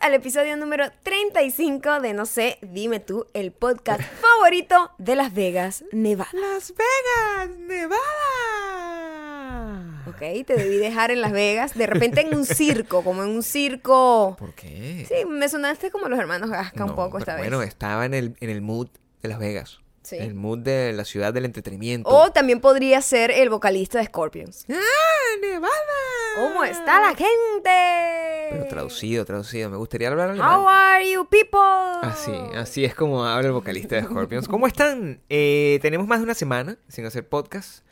al episodio número 35 de No sé, dime tú, el podcast favorito de Las Vegas, Nevada. Las Vegas, Nevada. Ok, te debí dejar en Las Vegas, de repente en un circo, como en un circo. ¿Por qué? Sí, me sonaste como los hermanos Gasca un No, poco pero esta Bueno, vez. estaba en el, en el mood de Las Vegas. Sí. El mood de la ciudad del entretenimiento. O también podría ser el vocalista de Scorpions. ¡Ah, Nevada! ¿Cómo está la gente? Pero traducido, traducido. Me gustaría hablar alemán. How are you people? Así, así es como habla el vocalista de Scorpions. ¿Cómo están? Eh, tenemos más de una semana sin hacer podcast.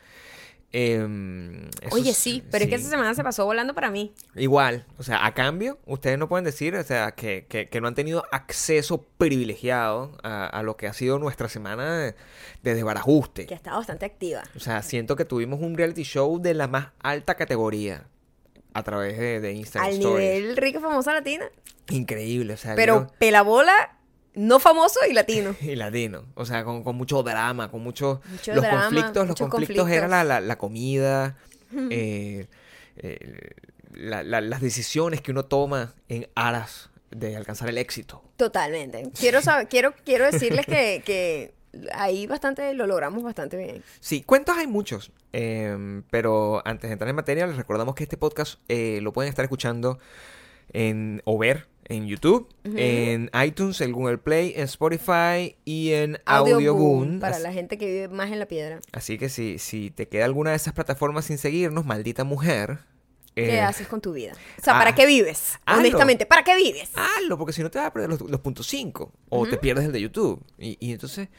Em, Oye, sí, pero es que esa semana se pasó volando para mí. Igual, o sea, a cambio, ustedes no pueden decir, o sea, que, que- que no han tenido acceso privilegiado a, a lo que ha sido nuestra semana de, de desbarajuste. Que ha estado bastante activa. O sea, siento que tuvimos un reality show de la más alta categoría a través de, de Instagram Al Stories. nivel rica famosa latina. Increíble, o sea, Pero vieron- pelabola, no famoso y latino. y latino, o sea, con, con mucho drama, con mucho, Mucho los drama, conflictos, los conflictos conflictos. eran la, la- la comida, eh, eh, la- la- las decisiones que uno toma en aras de alcanzar el éxito. Totalmente. Quiero saber, quiero, quiero decirles que, que ahí bastante lo logramos bastante bien. Sí, cuentos hay muchos, em, pero antes de entrar en materia, les recordamos que este podcast eh, lo pueden estar escuchando en, o ver en YouTube, en iTunes, en Google Play, en Spotify y en Audioboom. para Así- la gente que vive más en la piedra. Así que si, si te queda alguna de esas plataformas sin seguirnos, maldita mujer. ¿Qué eh, haces con tu vida? O sea, ah, ¿para qué vives? hazlo. Honestamente, ¿para qué vives? Hazlo, porque si no te vas a perder los, los puntos 5 o te pierdes el de YouTube. Y, y entonces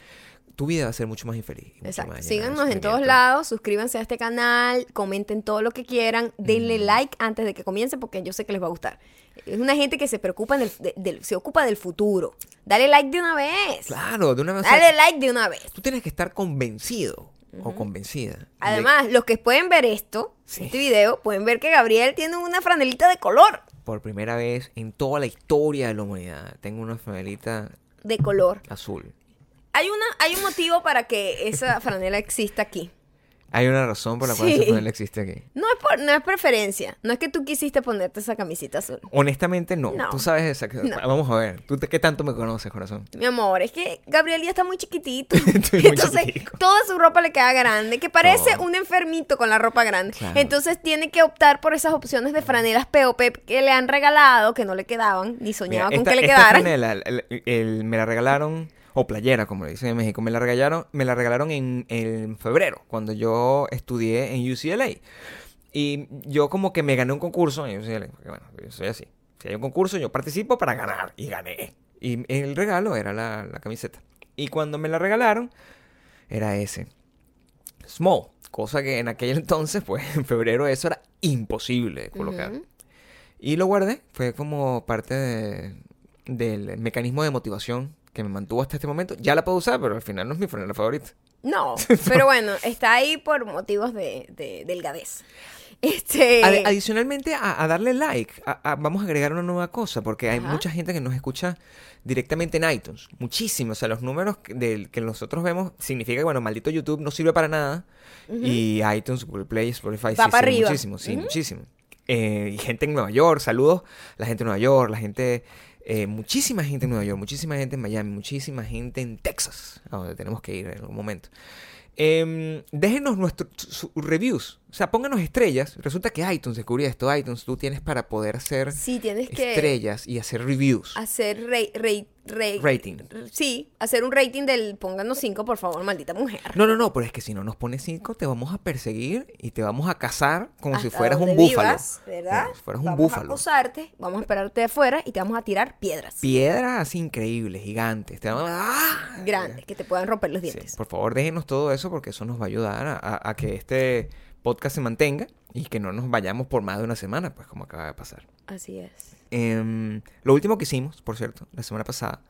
tu vida va a ser mucho más infeliz. Exacto. más Síganos en todos lados, suscríbanse a este canal, comenten todo lo que quieran, denle like antes de que comience porque yo sé que les va a gustar. Es una gente que se preocupa del, de- del- se ocupa del futuro. Dale like de una vez. Claro, de una vez. Dale like de una vez. Tú tienes que estar convencido o convencida. de- Además, los que pueden ver esto, Sí. este video, pueden ver que Gabriel tiene una franelita de color. por primera vez en toda la historia de la humanidad, tengo una franelita De color. azul. Hay, una, hay un motivo para que esa franela exista aquí. Hay una razón por la cual Sí. esa franela existe aquí. No es, por, no es preferencia. No es que tú quisiste ponerte esa camisita azul. Honestamente, no. No. Tú sabes exactamente. No. Vamos a ver. ¿Tú te- qué tanto me conoces, corazón? Mi amor, es que Gabriel ya está muy chiquitito. Estoy muy Entonces, chiquitico. toda su ropa le queda grande, que parece un enfermito con la ropa grande. Claro. Entonces tiene que optar por esas opciones de franelas POP que le han regalado, que no le quedaban, ni soñaba Mira, con que le esta quedaran. franela, el- el- el- me la regalaron, o playera, como le dicen en México, me la regalaron, me la regalaron en, en febrero, cuando yo estudié en UCLA. Y yo como que me gané un concurso en UCLA, porque bueno, yo soy así. Si hay un concurso, yo participo para ganar, y gané. Y el regalo era la, la camiseta. Y cuando me la regalaron, era ese. Small. Cosa que en aquel entonces, pues en febrero eso era imposible de colocar. Y lo guardé. Fue como parte de- del mecanismo de motivación que me mantuvo hasta este momento. Ya la puedo usar, pero al final no es mi franela favorita. No, pero bueno, está ahí por motivos de, de delgadez. Este. Adicionalmente a, a darle like, a- a- vamos a agregar una nueva cosa, porque hay Ajá. mucha gente que nos escucha directamente en iTunes. Muchísimos. O sea, los números que, que nosotros vemos significa que, bueno, maldito YouTube no sirve para nada. Y iTunes, Google Play, Spotify, Va sí, para sí, arriba. muchísimo, sí, muchísimo. Eh, y gente en Nueva York, saludos. La gente en Nueva York, la gente... eh, muchísima gente en Nueva York, muchísima gente en Miami, muchísima gente en Texas, a donde tenemos que ir en algún momento. Em, déjenos nuestros reviews. O sea, pónganos estrellas. Resulta que iTunes descubrí esto. iTunes tú tienes para poder hacer Sí, tienes que estrellas y hacer reviews. hacer Rating. Sí, hacer un rating del pónganos 5, por favor, maldita mujer. No, no, no, pero es que si no nos pones cinco, te vamos a perseguir y te vamos a cazar como si fueras un búfalo. vivas, ¿verdad? Como si fueras un vamos búfalo. a acosarte, vamos a esperarte de afuera y te vamos a tirar piedras Piedras increíbles, gigantes. Te vamos a... ¡Ah! grandes que te puedan romper los Sí, dientes. por favor, déjenos todo eso porque eso nos va a ayudar a, a- a que este podcast se mantenga y que no nos vayamos por más de una semana, pues como acaba de pasar. Así es. Em, lo último que hicimos, por cierto, la semana pasada,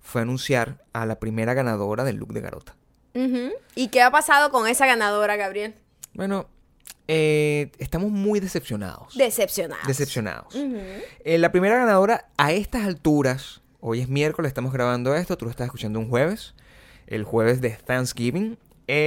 fue anunciar a la primera ganadora del look de Garota. ¿Y qué ha pasado con esa ganadora, Gabriel? Bueno, eh, estamos muy decepcionados. Decepcionados. Ujú. Eh, la primera ganadora a estas alturas, hoy es miércoles, estamos grabando esto, tú lo estás escuchando un jueves, el jueves de Thanksgiving.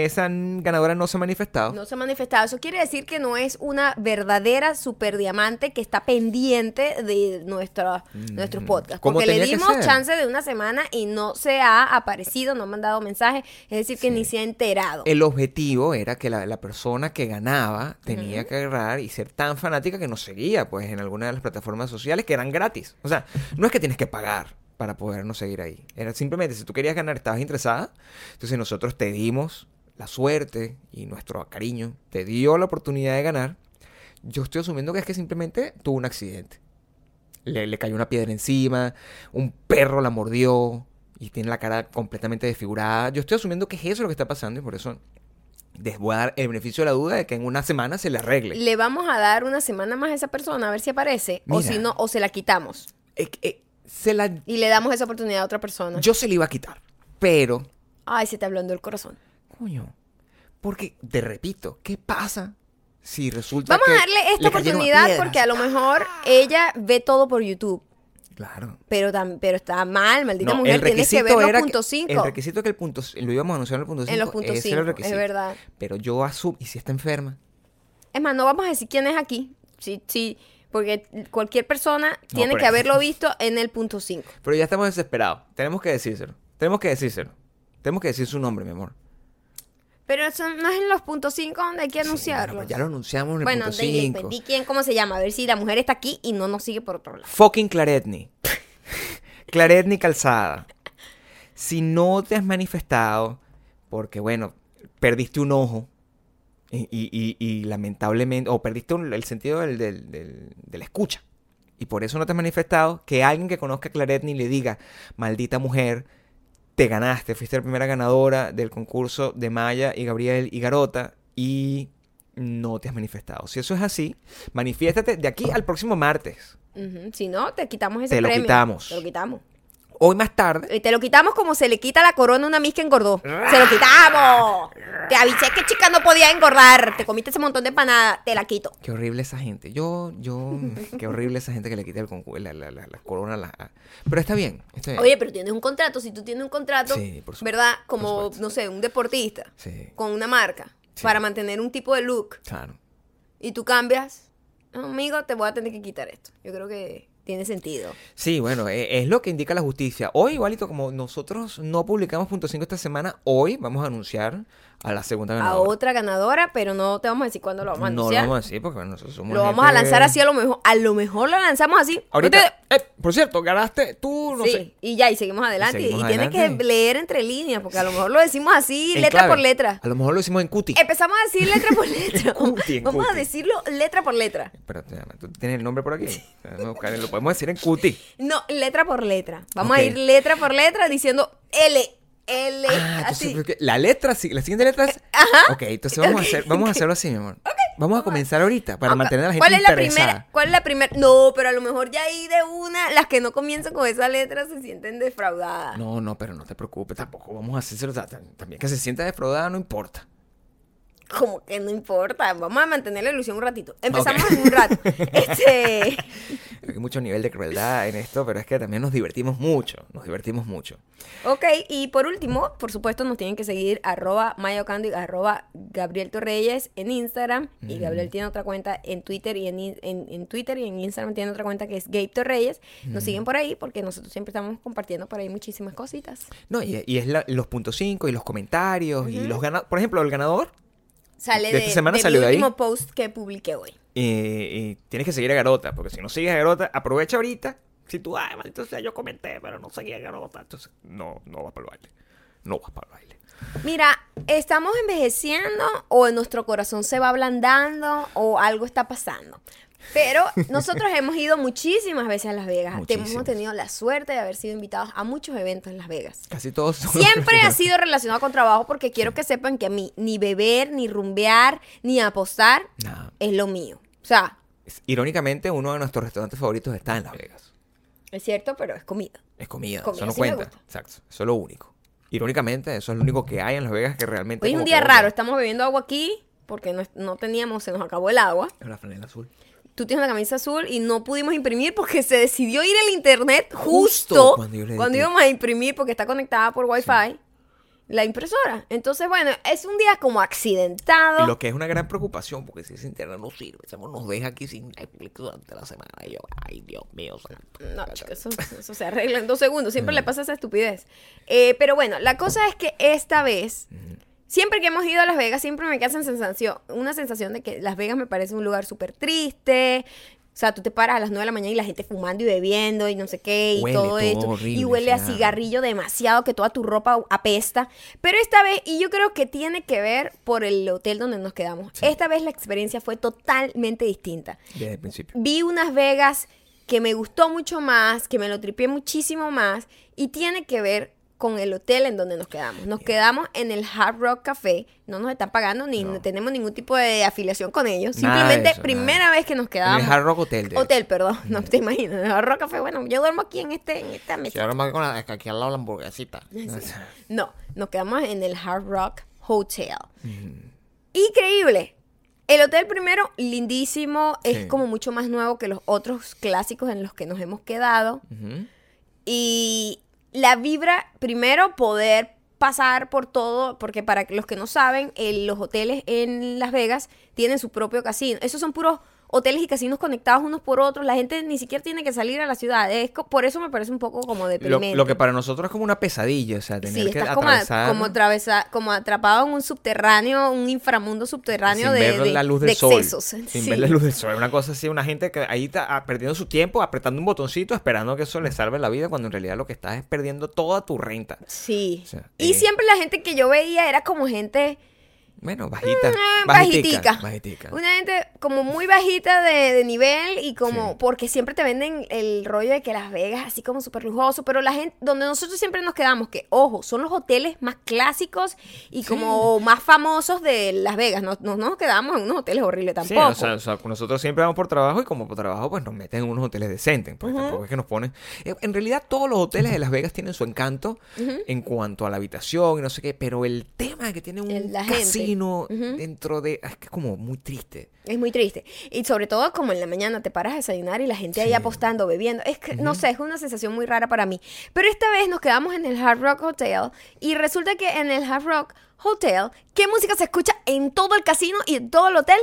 Esa ganadora no se ha manifestado. No se ha manifestado. Eso quiere decir que no es una verdadera super diamante que está pendiente de nuestra, nuestros podcasts. Mm. Porque le dimos chance de una semana y no se ha aparecido, no ha mandado mensaje. Es decir, que Sí. ni se ha enterado. El objetivo era que la, la persona que ganaba tenía que agarrar y ser tan fanática que nos seguía, pues, en alguna de las plataformas sociales que eran gratis. O sea, no es que tienes que pagar para podernos seguir ahí. Era simplemente, si tú querías ganar, estabas interesada, entonces nosotros te dimos la suerte y nuestro cariño te dio la oportunidad de ganar. Yo estoy asumiendo que es que simplemente tuvo un accidente. Le, le cayó una piedra encima, un perro la mordió y tiene la cara completamente desfigurada. Yo estoy asumiendo que es eso lo que está pasando y por eso les voy a dar el beneficio de la duda de que en una semana se le arregle. Le vamos a dar una semana más a esa persona a ver si aparece. O si no, o se la quitamos. Eh, eh, se la, Y le damos esa oportunidad a otra persona. yo se le iba a quitar, pero, Ay, se te hablando el corazón. Coño, porque, te repito, ¿qué pasa si resulta Vamos que a darle esta oportunidad porque a lo mejor ella ve todo por YouTube. Claro. Pero, tam- pero está mal, maldita No, mujer. el Tienes que ver era los puntos 5. El requisito que el punto lo íbamos a anunciar en el punto 5. En los puntos ese era el 5, es verdad. Pero yo asumo, y si está enferma, Es más, no vamos a decir quién es aquí. Sí, sí, porque cualquier persona tiene que haberlo visto en el punto 5. pero ya estamos desesperados. Tenemos que decírselo. Tenemos que decírselo. Tenemos que decir su nombre, mi amor. Pero eso no es en los puntos 5 donde hay que anunciarlo. bueno, ya lo anunciamos en el Bueno, punto di, di, 5. di quién, cómo se llama. A ver si la mujer está aquí y no nos sigue por otro lado. Fucking Claretni. Claretni Calzada. Si no te has manifestado, porque bueno, perdiste un ojo y, y- y- y lamentablemente, o perdiste un- el sentido del, del- del- de la escucha, y por eso no te has manifestado, que alguien que conozca a Claretni le diga, maldita mujer, te ganaste, fuiste la primera ganadora del concurso de Maya y Gabriel y Garota, y no te has manifestado. Si eso es así, manifiéstate de aquí al próximo martes. Si no, te quitamos ese Te lo premio. quitamos. Te lo quitamos. Hoy más tarde, Y te lo quitamos como se le quita la corona a una mis que engordó. ¡Se lo quitamos! Te avisé que chica no podía engordar. Te comiste ese montón de empanada. Te la quito. Qué horrible esa gente. Yo, yo, qué horrible esa gente que le quita el concurso, la, la, la, la corona. La... Pero está bien, está bien. Oye, pero tienes un contrato. Si tú tienes un contrato, Sí, por supuesto, ¿verdad? Como, no sé, un deportista Sí, con una marca Sí. para mantener un tipo de look claro. y tú cambias, amigo, te voy a tener que quitar esto. Yo creo que tiene sentido. Sí, bueno, e- es, lo que indica la justicia. Hoy, igualito, como nosotros no publicamos punto 5 esta semana, hoy vamos a anunciar a la segunda A ganadora. otra ganadora, pero no te vamos a decir cuándo lo vamos a no lo anunciar. vamos a decir porque nosotros somos lo vamos a lanzar así a lo mejor. A lo mejor lo lanzamos así. Ahorita, eh, por cierto, ganaste tú, no sí, sé. y ya, y seguimos adelante. Y, seguimos tienes adelante. que leer entre líneas, porque a lo mejor lo decimos así, En letra clave. por letra. A lo mejor lo hicimos en cuti. Empezamos a decir letra por letra. Cuti, Vamos a decirlo letra por letra. Espérate, Ana, ¿tú tienes el nombre por aquí? A lo podemos decir en cuti. No, letra por letra. Vamos a ir letra por letra diciendo L, L, Ah, así. la letra, sí- la siguiente letra es... Ajá. Ok, entonces vamos a hacer, vamos a hacerlo así, mi amor. Vamos a comenzar ahorita para mantener a la gente ¿Cuál es la primera? ¿Cuál es la primera? No, pero a lo mejor ya ahí de una, las que no comienzan con esa letra se sienten defraudadas. No, no, pero no te preocupes, tampoco vamos a hacerlo. También que se sienta defraudada no importa. Como que no importa, vamos a mantener la ilusión un ratito. Empezamos en un rato. Este, Hay mucho nivel de crueldad en esto, pero es que también nos divertimos mucho, nos divertimos mucho. ok, y por último, por supuesto, nos tienen que seguir arroba mayocandi, arroba Gabriel Torreyes en Instagram. Y Gabriel tiene otra cuenta en Twitter y en, en- en Twitter y en Instagram tiene otra cuenta que es Gabe Torreyes. Nos siguen por ahí porque nosotros siempre estamos compartiendo por ahí muchísimas cositas. No, y, y es la- los puntos 5 y los comentarios y los ganadores. Por ejemplo, el ganador, Sale ¿De de, esta semana de salió mi de ahí? último post que publiqué hoy. eh, eh, tienes que seguir a Garota, porque si no sigues a Garota, aprovecha ahorita. Si tú, ay, maldito sea, yo comenté, pero no seguí a Garota, entonces no, no vas para el baile. No vas para el baile. Mira, ¿estamos envejeciendo o nuestro corazón se va ablandando o algo está pasando? Pero nosotros hemos ido muchísimas veces a Las Vegas. Muchísimas. Hemos tenido la suerte de haber sido invitados a muchos eventos en Las Vegas. Casi todos son Siempre ha sido relacionado con trabajo porque quiero que sepan que a mí ni beber, ni rumbear, ni apostar es lo mío. O sea, Irónicamente, uno de nuestros restaurantes favoritos está en Las Vegas. es cierto, pero es comida. Es comida, Comida, eso no sí cuenta. Exacto, eso es lo único. Irónicamente, eso es lo único que hay en Las Vegas que realmente... Hoy es un día raro, estamos bebiendo agua aquí porque no, no teníamos, se nos acabó el agua. Es una franela azul. Tú tienes una camisa azul y no pudimos imprimir porque se decidió ir el internet Justo justo, cuando yo le di cuando clic. íbamos a imprimir porque está conectada por wifi la impresora. Entonces, bueno, es un día como accidentado. Y lo que es una gran preocupación, porque si ese internet no sirve, nos deja aquí sin Netflix durante la semana. Y yo, ay, Dios mío, santo. No, chico, eso, eso se arregla en dos segundos. Siempre le pasa esa estupidez. Eh, pero bueno, la cosa es que esta vez, siempre que hemos ido a Las Vegas, siempre me queda sensación, una sensación de que Las Vegas me parece un lugar súper triste. O sea, tú te paras a las 9 de la mañana y la gente fumando y bebiendo y no sé qué y Huele todo todo esto. horrible, y huele a cigarrillo demasiado que toda tu ropa apesta. Pero esta vez, y yo creo que tiene que ver por el hotel donde nos quedamos. Esta vez la experiencia fue totalmente distinta Desde el principio. vi unas Vegas que me gustó mucho más, que me lo tripié muchísimo más y tiene que ver con el hotel en donde nos quedamos. Nos quedamos en el Hard Rock Café, no nos están pagando ni No. tenemos ningún tipo de afiliación con ellos. Nada de Simplemente eso, primera nada. vez que nos En quedamos. el Hard Rock Hotel. de Hotel, perdón, no te imaginas. En el Hard Rock Café, bueno, yo duermo aquí en este en esta mesa. con la, aquí al lado la hamburguesita. No, nos quedamos en el Hard Rock Hotel. Increíble. El hotel primero, lindísimo, es Sí. como mucho más nuevo que los otros clásicos en los que nos hemos quedado. Y la vibra, primero, poder pasar por todo, porque para los que no saben, el- los hoteles en Las Vegas tienen su propio casino. Esos son puros hoteles y casinos conectados unos por otros. La gente ni siquiera tiene que salir a la ciudad. Es por eso me parece un poco como deprimente. lo que para nosotros es como una pesadilla, o sea, tener Sí, que estás atravesar como, atravesa- como atrapado en un subterráneo, un inframundo subterráneo sin de, ver de- la luz del de sol. excesos. Sin Sí. ver la luz del sol. Una cosa así, una gente que ahí está ah, perdiendo su tiempo, apretando un botoncito, esperando que eso le salve la vida, cuando en realidad lo que estás es perdiendo toda tu renta. Sí. O sea, y eh, siempre la gente que yo veía era como gente Bueno, bajita. Ah, bajitica. bajitica. bajitica. Una gente como muy bajita de, de nivel y como, Sí. porque siempre te venden el rollo de que Las Vegas así como súper lujoso, pero la gente, donde nosotros siempre nos quedamos, que ojo, son los hoteles más clásicos y como más famosos de Las Vegas, no, no nos quedamos en unos hoteles horribles Sí, tampoco. o sea, o sea, nosotros siempre vamos por trabajo y como por trabajo pues nos meten en unos hoteles decentes, porque tampoco es que nos ponen... Eh, En realidad todos los hoteles de Las Vegas tienen su encanto en cuanto a la habitación y no sé qué, pero el tema de que tiene un la gente. casino dentro de... Es que es como muy triste. Es muy triste. Y sobre todo como en la mañana te paras a desayunar y la gente ahí Sí. apostando, bebiendo. Es que, no sé, es una sensación muy rara para mí. Pero esta vez nos quedamos en el Hard Rock Hotel y resulta que en el Hard Rock Hotel, ¿qué música se escucha en todo el casino y en todo el hotel?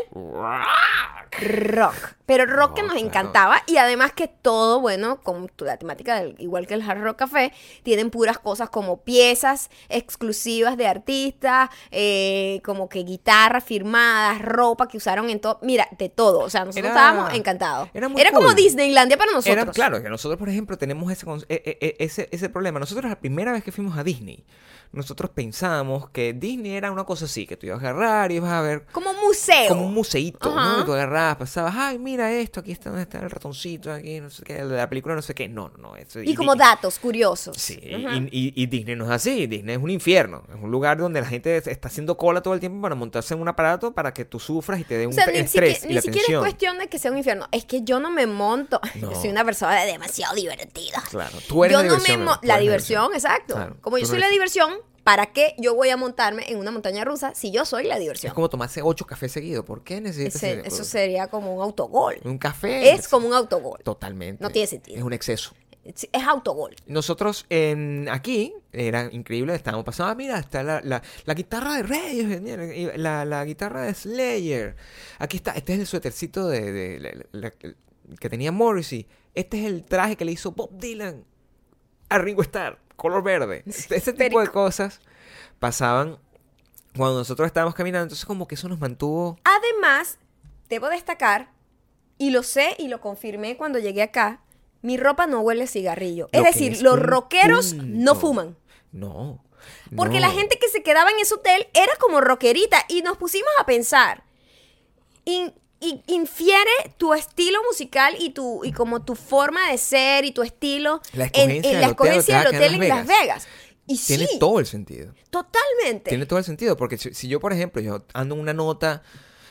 Rock. Pero rock que Rock, nos claro. encantaba y además que todo, bueno, con la temática del, igual que el Hard Rock Café, tienen puras cosas como piezas exclusivas de artistas, eh, como que guitarras firmadas, ropa que usaron en todo, mira, de todo, o sea, nosotros Era- estábamos encantados. era muy como cool. Disneylandia para nosotros. Era, claro, que nosotros, por ejemplo, tenemos ese, e- e- e- ese, ese problema. Nosotros la primera vez que fuimos a Disney, nosotros pensábamos que Disney era una cosa así, que tú ibas a agarrar y ibas a ver Como museo. como un museíto, Ajá. ¿no? Y tú agarrabas, pasabas, ay, mira esto, aquí está está el ratoncito, aquí, no sé qué, la película, no sé qué. No, no, no. eso- y como datos curiosos. Sí, y, y- y Disney no es así, Disney es un infierno, es un lugar donde la gente está haciendo cola todo el tiempo para montarse en un aparato para que tú sufras y te dé un O sea, ni, estrés siquiera, y ni siquiera es cuestión de que sea un infierno. Es que yo no me monto. No. Yo soy una persona demasiado divertida. Claro, tú eres yo la no diversión, me La diversión, exacto. Claro, Como yo soy eres- la diversión, ¿para qué yo voy a montarme en una montaña rusa si yo soy la diversión? Es como tomarse ocho cafés seguidos, ¿por qué necesitas Ese- ese- eso sería como un autogol. un café? Es como un autogol. Totalmente. No tiene sentido. Es un exceso. Es es autogol. Nosotros aquí, era increíble, estábamos pasando, ah, mira, está la, la, la guitarra de Reyes, la, la guitarra de Slayer. Aquí está, este es el suétercito de, de- que tenía Morrissey. Este es el traje que le hizo Bob Dylan a Ringo Starr, color verde. Ese tipo de cosas pasaban cuando nosotros estábamos caminando, entonces como que eso nos mantuvo... Además, debo destacar, y lo sé y lo confirmé cuando llegué acá, mi ropa no huele a cigarrillo. Es Lo decir, es los rockeros no fuman. No. Porque no. la gente que se quedaba en ese hotel era como rockerita y nos pusimos a pensar. In- infiere tu estilo musical y tu y como tu forma de ser y tu estilo La en, en del la escogencia del en hotel en Las Las Vegas. Vegas. Y Tiene sí, todo el sentido. totalmente. Tiene todo el sentido, porque si, si yo, por ejemplo, yo ando en una nota,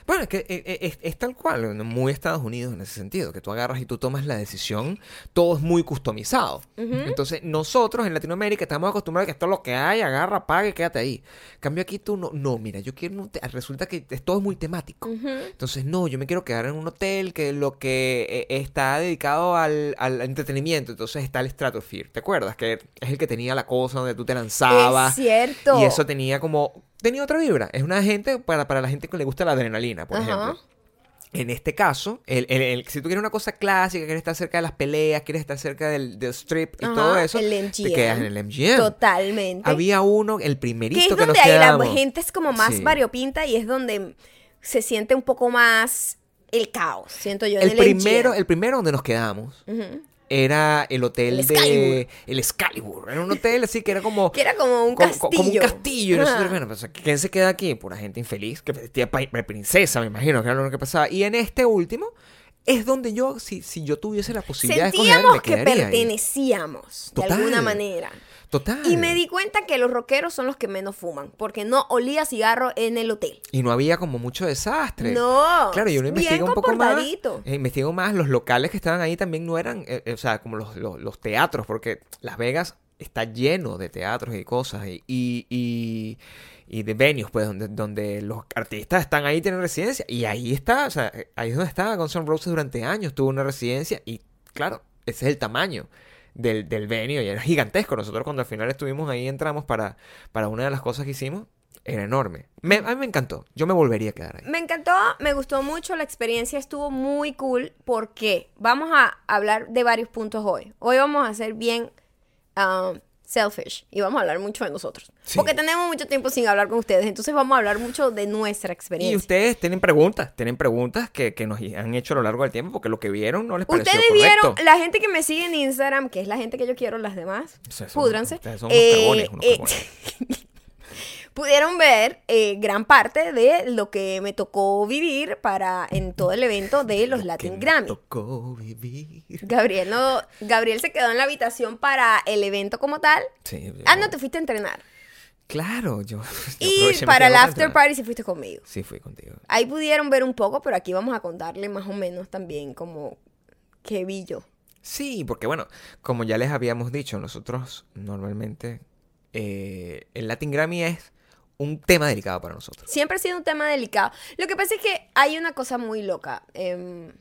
Bueno, es que eh, eh, es, es tal cual, muy Estados Unidos en ese sentido, que tú agarras y tú tomas la decisión, todo es muy customizado. Entonces, nosotros en Latinoamérica estamos acostumbrados a que esto es lo que hay, agarra, paga y quédate ahí. Cambio aquí tú no, no, mira, yo quiero un resulta que todo es muy temático. Entonces, no, yo me quiero quedar en un hotel que lo que eh, está dedicado al, al entretenimiento. Entonces está el Stratosphere, ¿te acuerdas? Que es el que tenía la cosa donde tú te lanzabas. Es cierto. Y eso tenía como. Tenía otra vibra. Es una gente para, para la gente que le gusta la adrenalina, por Ajá. ejemplo. En este caso, el, el- el- si tú quieres una cosa clásica, quieres estar cerca de las peleas, quieres estar cerca del, del strip y Ajá, todo eso, el te quedas en el MGM. Totalmente. Había uno, el primerito que es que nos donde ahí la gente es como más Sí. variopinta y es donde se siente un poco más el caos, siento yo. El en primero, MGM. el primero donde nos quedamos Ujú. Era el hotel El de... Excalibur. El Excalibur. Era un hotel así que era como... Que era como un castillo. como un castillo. Y nosotros, bueno, pues, ¿quién se queda aquí? Pura gente infeliz, que de princesa, me imagino, que era lo que pasaba. Y en este último, es donde yo, si, si yo tuviese la posibilidad de escoger, me que ahí. pertenecíamos de Total. alguna manera. Total. Y me di cuenta que los rockeros son los que menos fuman, porque no olía cigarro en el hotel. Y no había como mucho desastre. No. Claro, yo uno bien investiga un poco más. eh, investigo más. Los locales que estaban ahí también no eran, eh, eh, o sea, como los, los- los teatros, porque Las Vegas está lleno de teatros y cosas y, y, y- y de venues, pues, donde, donde los artistas están ahí, tienen residencia. Y ahí está, o sea, eh, ahí es donde estaba Guns N' Roses durante años, tuvo una residencia y, claro, ese es el tamaño. Del, del venue y era gigantesco. Nosotros cuando al final estuvimos ahí, entramos para, para una de las cosas que hicimos, era enorme. Me- a mí me encantó. Yo me volvería a quedar ahí. Me encantó, me gustó mucho, la experiencia estuvo muy cool porque vamos a hablar de varios puntos hoy. Hoy vamos a ser bien um, selfish y vamos a hablar mucho de nosotros. Sí. Porque tenemos mucho tiempo sin hablar con ustedes, entonces vamos a hablar mucho de nuestra Y experiencia. ustedes tienen preguntas, tienen preguntas que, que nos han hecho a lo largo del tiempo porque lo que vieron no les pareció Ustedes correcto. vieron, la gente que me sigue en Instagram, que es la gente que yo quiero, las demás, Ustedes son- púdranse. ustedes son unos eh, unos eh. pudieron ver eh, gran parte de lo que me tocó vivir para en todo el evento de los Que Latin me Grammy. tocó vivir. Gabriel no, Gabriel se quedó en la habitación para el evento como tal. Sí, yo- Ah, no, te fuiste a entrenar. Claro, yo. yo Y para el after party sí fuiste conmigo. Sí, fui contigo. Ahí pudieron ver un poco, pero aquí vamos a contarle más o menos también como qué vi yo. Sí, porque bueno, como ya les habíamos dicho, nosotros normalmente eh, el Latin Grammy es un tema delicado para nosotros. Siempre ha sido un tema delicado. Lo que pasa es que hay una cosa muy loca em,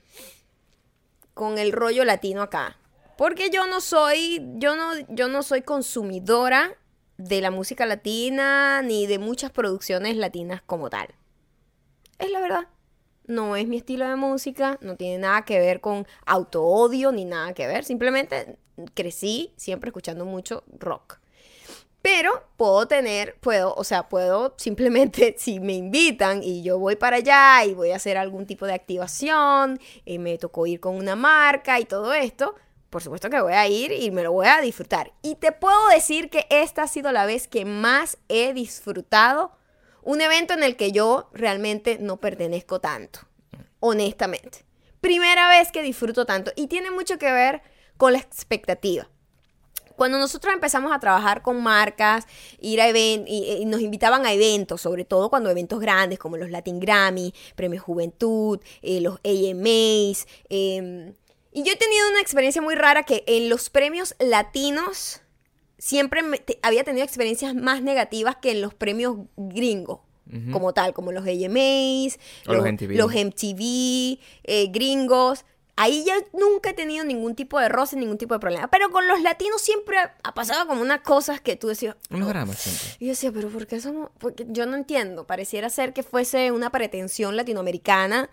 con el rollo latino acá. Porque yo no soy, yo no, yo no soy consumidora de la música latina ni de muchas producciones latinas como tal. Es la verdad. No es mi estilo de música, no tiene nada que ver con autoodio ni nada que ver. Simplemente crecí siempre escuchando mucho rock. Pero puedo tener, puedo, o sea, puedo simplemente, si me invitan y yo voy para allá y voy a hacer algún tipo de activación, y me tocó ir con una marca y todo esto, por supuesto que voy a ir y me lo voy a disfrutar. Y te puedo decir que esta ha sido la vez que más he disfrutado un evento en el que yo realmente no pertenezco tanto, honestamente. Primera vez que disfruto tanto y tiene mucho que ver con la expectativa cuando nosotros empezamos a trabajar con marcas, ir a eventos, y, y nos invitaban a eventos, sobre todo cuando eventos grandes como los Latin Grammy, Premio Juventud, eh, los AMAs. eh, y yo he tenido una experiencia muy rara que en los premios latinos siempre me- te- había tenido experiencias más negativas que en los premios gringos. Como tal, como los AMAs, O los MTV. los MTV, eh, gringos. Ahí ya nunca he tenido ningún tipo de roce, ningún tipo de problema. Pero con los latinos siempre ha- pasado como unas cosas que tú decías. Unos "Oh". dramas siempre. Y yo decía, pero ¿por qué somos? Porque yo no entiendo. Pareciera ser que fuese una pretensión latinoamericana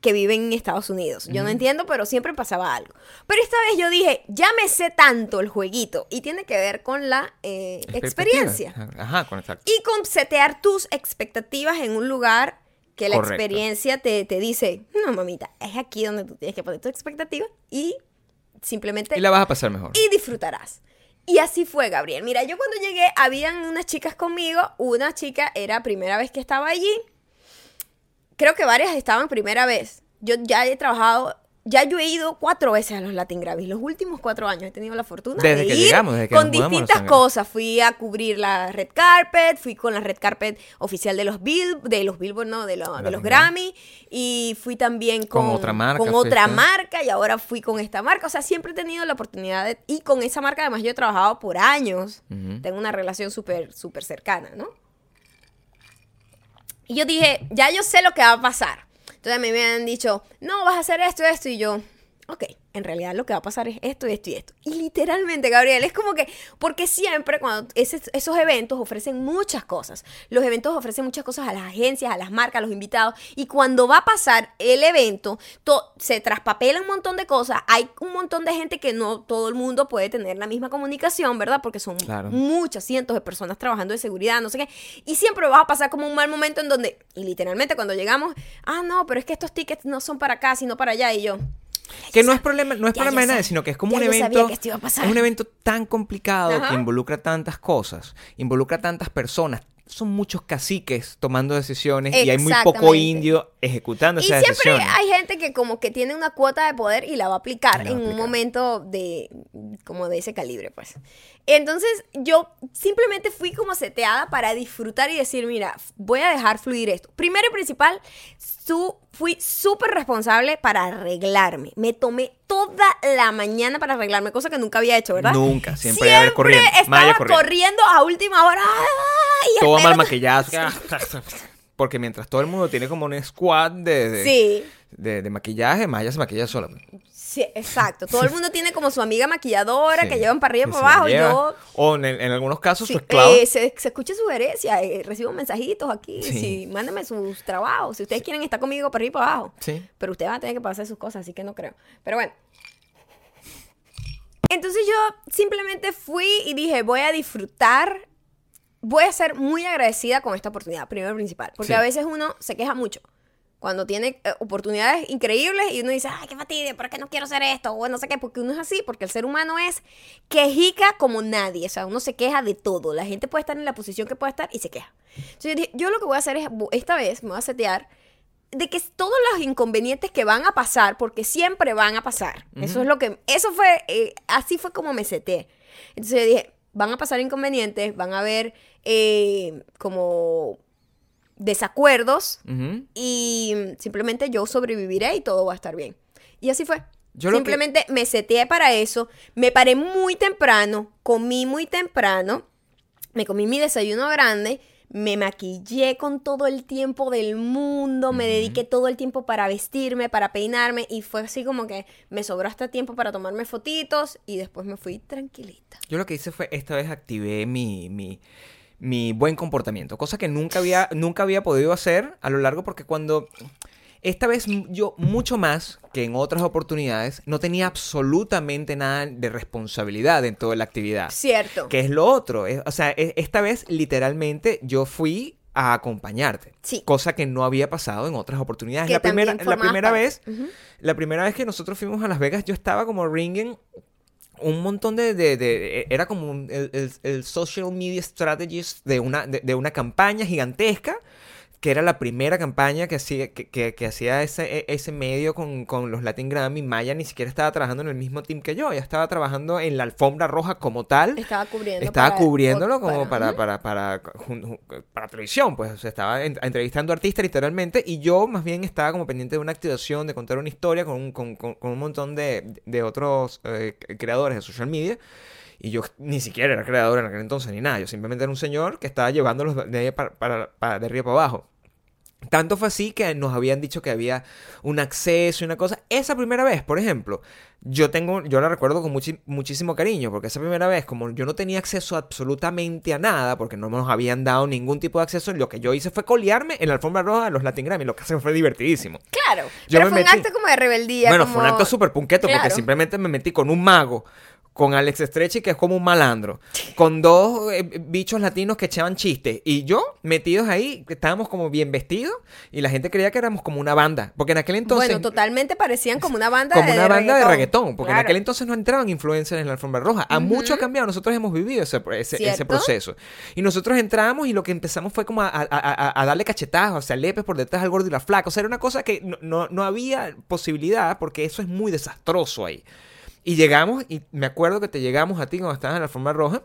que vive en Estados Unidos. Yo no entiendo, pero siempre pasaba algo. Pero esta vez yo dije, ya me sé tanto el jueguito. Y tiene que ver con la eh, experiencia. Ajá, con exacto. Y con setear tus expectativas en un lugar que la Correcto. experiencia te, te dice, no, mamita, es aquí donde tú tienes que poner tu expectativa y simplemente Y la vas a pasar mejor. y disfrutarás. Y así fue, Gabriel. Mira, yo cuando llegué, habían unas chicas conmigo. Una chica era primera vez que estaba allí. Creo que varias estaban primera vez. Yo ya he trabajado ya yo he ido cuatro veces a los Latin Grammys. Los últimos cuatro años he tenido la fortuna Desde de que ir llegamos, desde que con distintas cosas. Fui a cubrir la red carpet, fui con la red carpet oficial de los Bill, de los Billboard, no, de, lo- de los Grammy. Y fui también Con con, otra marca con otra marca y ahora fui con esta marca. O sea, siempre he tenido la oportunidad de... Y con esa marca además yo he trabajado por años. Tengo una relación súper, súper cercana, ¿no? Y yo dije, ya yo sé lo que va a pasar. Entonces a mí me han dicho, no, vas a hacer esto, esto. Y yo, ok, en realidad lo que va a pasar es esto y esto y esto. Y literalmente, Gabriel, es como que, porque siempre cuando ese- esos eventos ofrecen muchas cosas. Los eventos ofrecen muchas cosas a las agencias, a las marcas, a los invitados. Y cuando va a pasar el evento, to- se traspapela un montón de cosas. Hay un montón de gente que no todo el mundo puede tener la misma comunicación, ¿verdad? Porque son Claro. muchas, cientos de personas trabajando de seguridad, no sé qué. Y siempre vas a pasar como un mal momento en donde, y literalmente cuando llegamos, ah, no, pero es que estos tickets no son para acá, sino para allá. Y yo, Que no es problema, no es Ya problema de nadie, sino que es como un evento. que esto iba a pasar. Es un evento tan complicado Ajá. que involucra tantas cosas, involucra tantas personas. Son muchos caciques tomando decisiones y hay muy poco indio ejecutando Y esas siempre decisiones. hay gente que como que tiene una cuota de poder y la va a aplicar Y va en a un momento de como de ese calibre, pues. Entonces yo simplemente fui como seteada para disfrutar y decir, mira, voy a dejar fluir esto. Primero y principal, su, fui súper responsable para arreglarme. Me tomé toda la mañana para arreglarme, cosa que nunca había hecho, ¿verdad? Nunca, siempre haber corriendo, estaba Maya corriendo. corriendo a última hora. y Todo espero- mal maquillado. Porque mientras todo el mundo tiene como un squad de, de, Sí. de- de maquillaje, Maya se maquilla sola. Sí, exacto. Todo el mundo tiene como su amiga maquilladora Sí, que llevan para arriba y para abajo. Yo O en, en algunos casos sí, su esclavo. eh, se, se escucha sugerencia, eh, recibo mensajitos aquí. Sí. Sí. mándenme sus trabajos. Si ustedes quieren estar conmigo para arriba y para abajo. Sí. Pero ustedes van a tener que pasar sus cosas, así que no creo. Pero bueno. Entonces yo simplemente fui y dije, voy a disfrutar. Voy a ser muy agradecida con esta oportunidad, primero principal. Porque a veces uno se queja mucho. Cuando tiene eh, oportunidades increíbles y uno dice, ay, qué fastidio, ¿por qué no quiero hacer esto? O no sé qué, porque uno es así, porque el ser humano es quejica como nadie. O sea, uno se queja de todo. La gente puede estar en la posición que puede estar y se queja. Entonces yo dije, yo lo que voy a hacer es, esta vez me voy a setear de que todos los inconvenientes que van a pasar, porque siempre van a pasar. Eso es lo que, eso fue, eh, así fue como me seté. Entonces yo dije, van a pasar inconvenientes, van a haber eh, como desacuerdos y simplemente yo sobreviviré y todo va a estar bien. Y así fue. Yo que- simplemente me seteé para eso, me paré muy temprano, comí muy temprano, me comí mi desayuno grande, me maquillé con todo el tiempo del mundo, me dediqué todo el tiempo para vestirme, para peinarme y fue así como que me sobró hasta tiempo para tomarme fotitos y después me fui tranquilita. Yo lo que hice fue, esta vez activé mi, mi, mi buen comportamiento, cosa que nunca había, nunca había podido hacer a lo largo porque cuando... Esta vez yo, mucho más que en otras oportunidades, no tenía absolutamente nada de responsabilidad en toda la actividad. Cierto. Que es lo otro. es- o sea, e- esta vez literalmente yo fui a acompañarte. Sí. Cosa que no había pasado en otras oportunidades. Que La primera, la vez, la primera vez que nosotros fuimos a Las Vegas, yo estaba como ringing un montón de, de- de- era como un- el, el- el social media strategist de una, de, de una campaña gigantesca que era la primera campaña que hacía, que, que- que hacía ese, e- ese medio con, con los Latin Grammy. Maya ni siquiera estaba trabajando en el mismo team que yo, ella estaba trabajando en la alfombra roja como tal. Estaba cubriendo. Estaba para- cubriéndolo como para, para, para, para televisión, pues. O sea, estaba en- entrevistando artistas literalmente. Y yo más bien estaba como pendiente de una activación, de contar una historia con un, con, con- con un montón de, de otros eh, creadores de social media. Y yo ni siquiera era creador en aquel entonces ni nada. Yo simplemente era un señor que estaba llevándolos de, para, para- para- de arriba para abajo. Tanto fue así que nos habían dicho que había un acceso y una cosa. Esa primera vez, por ejemplo, yo tengo, yo la recuerdo con muchi- muchísimo cariño, porque esa primera vez, como yo no tenía acceso absolutamente a nada, porque no nos habían dado ningún tipo de acceso, lo que yo hice fue colearme en la alfombra roja de los Latin Grammy, lo que hace fue divertidísimo. Claro. Yo pero me fue un metí- acto como de rebeldía. Bueno, como- fue un acto súper punqueto, porque Claro. simplemente me metí con un mago, con Alex Stretchy, que es como un malandro, con dos eh, bichos latinos que echaban chistes, y yo metidos ahí, que estábamos como bien vestidos, y la gente creía que éramos como una banda, porque en aquel entonces... bueno, totalmente parecían como una banda como de una banda de reggaetón. porque en aquel entonces no entraban influencers en la alfombra roja. A mucho ha cambiado, nosotros hemos vivido ese, ese, ese ¿Cierto? proceso. Y nosotros entramos y lo que empezamos fue como a, a- a- a darle cachetazos, o sea, lepes por detrás al gordo y la flaca. O sea, era una cosa que no, no, no había posibilidad porque eso es muy desastroso ahí. Y llegamos, y me acuerdo que te llegamos a ti cuando estabas en la alfombra roja.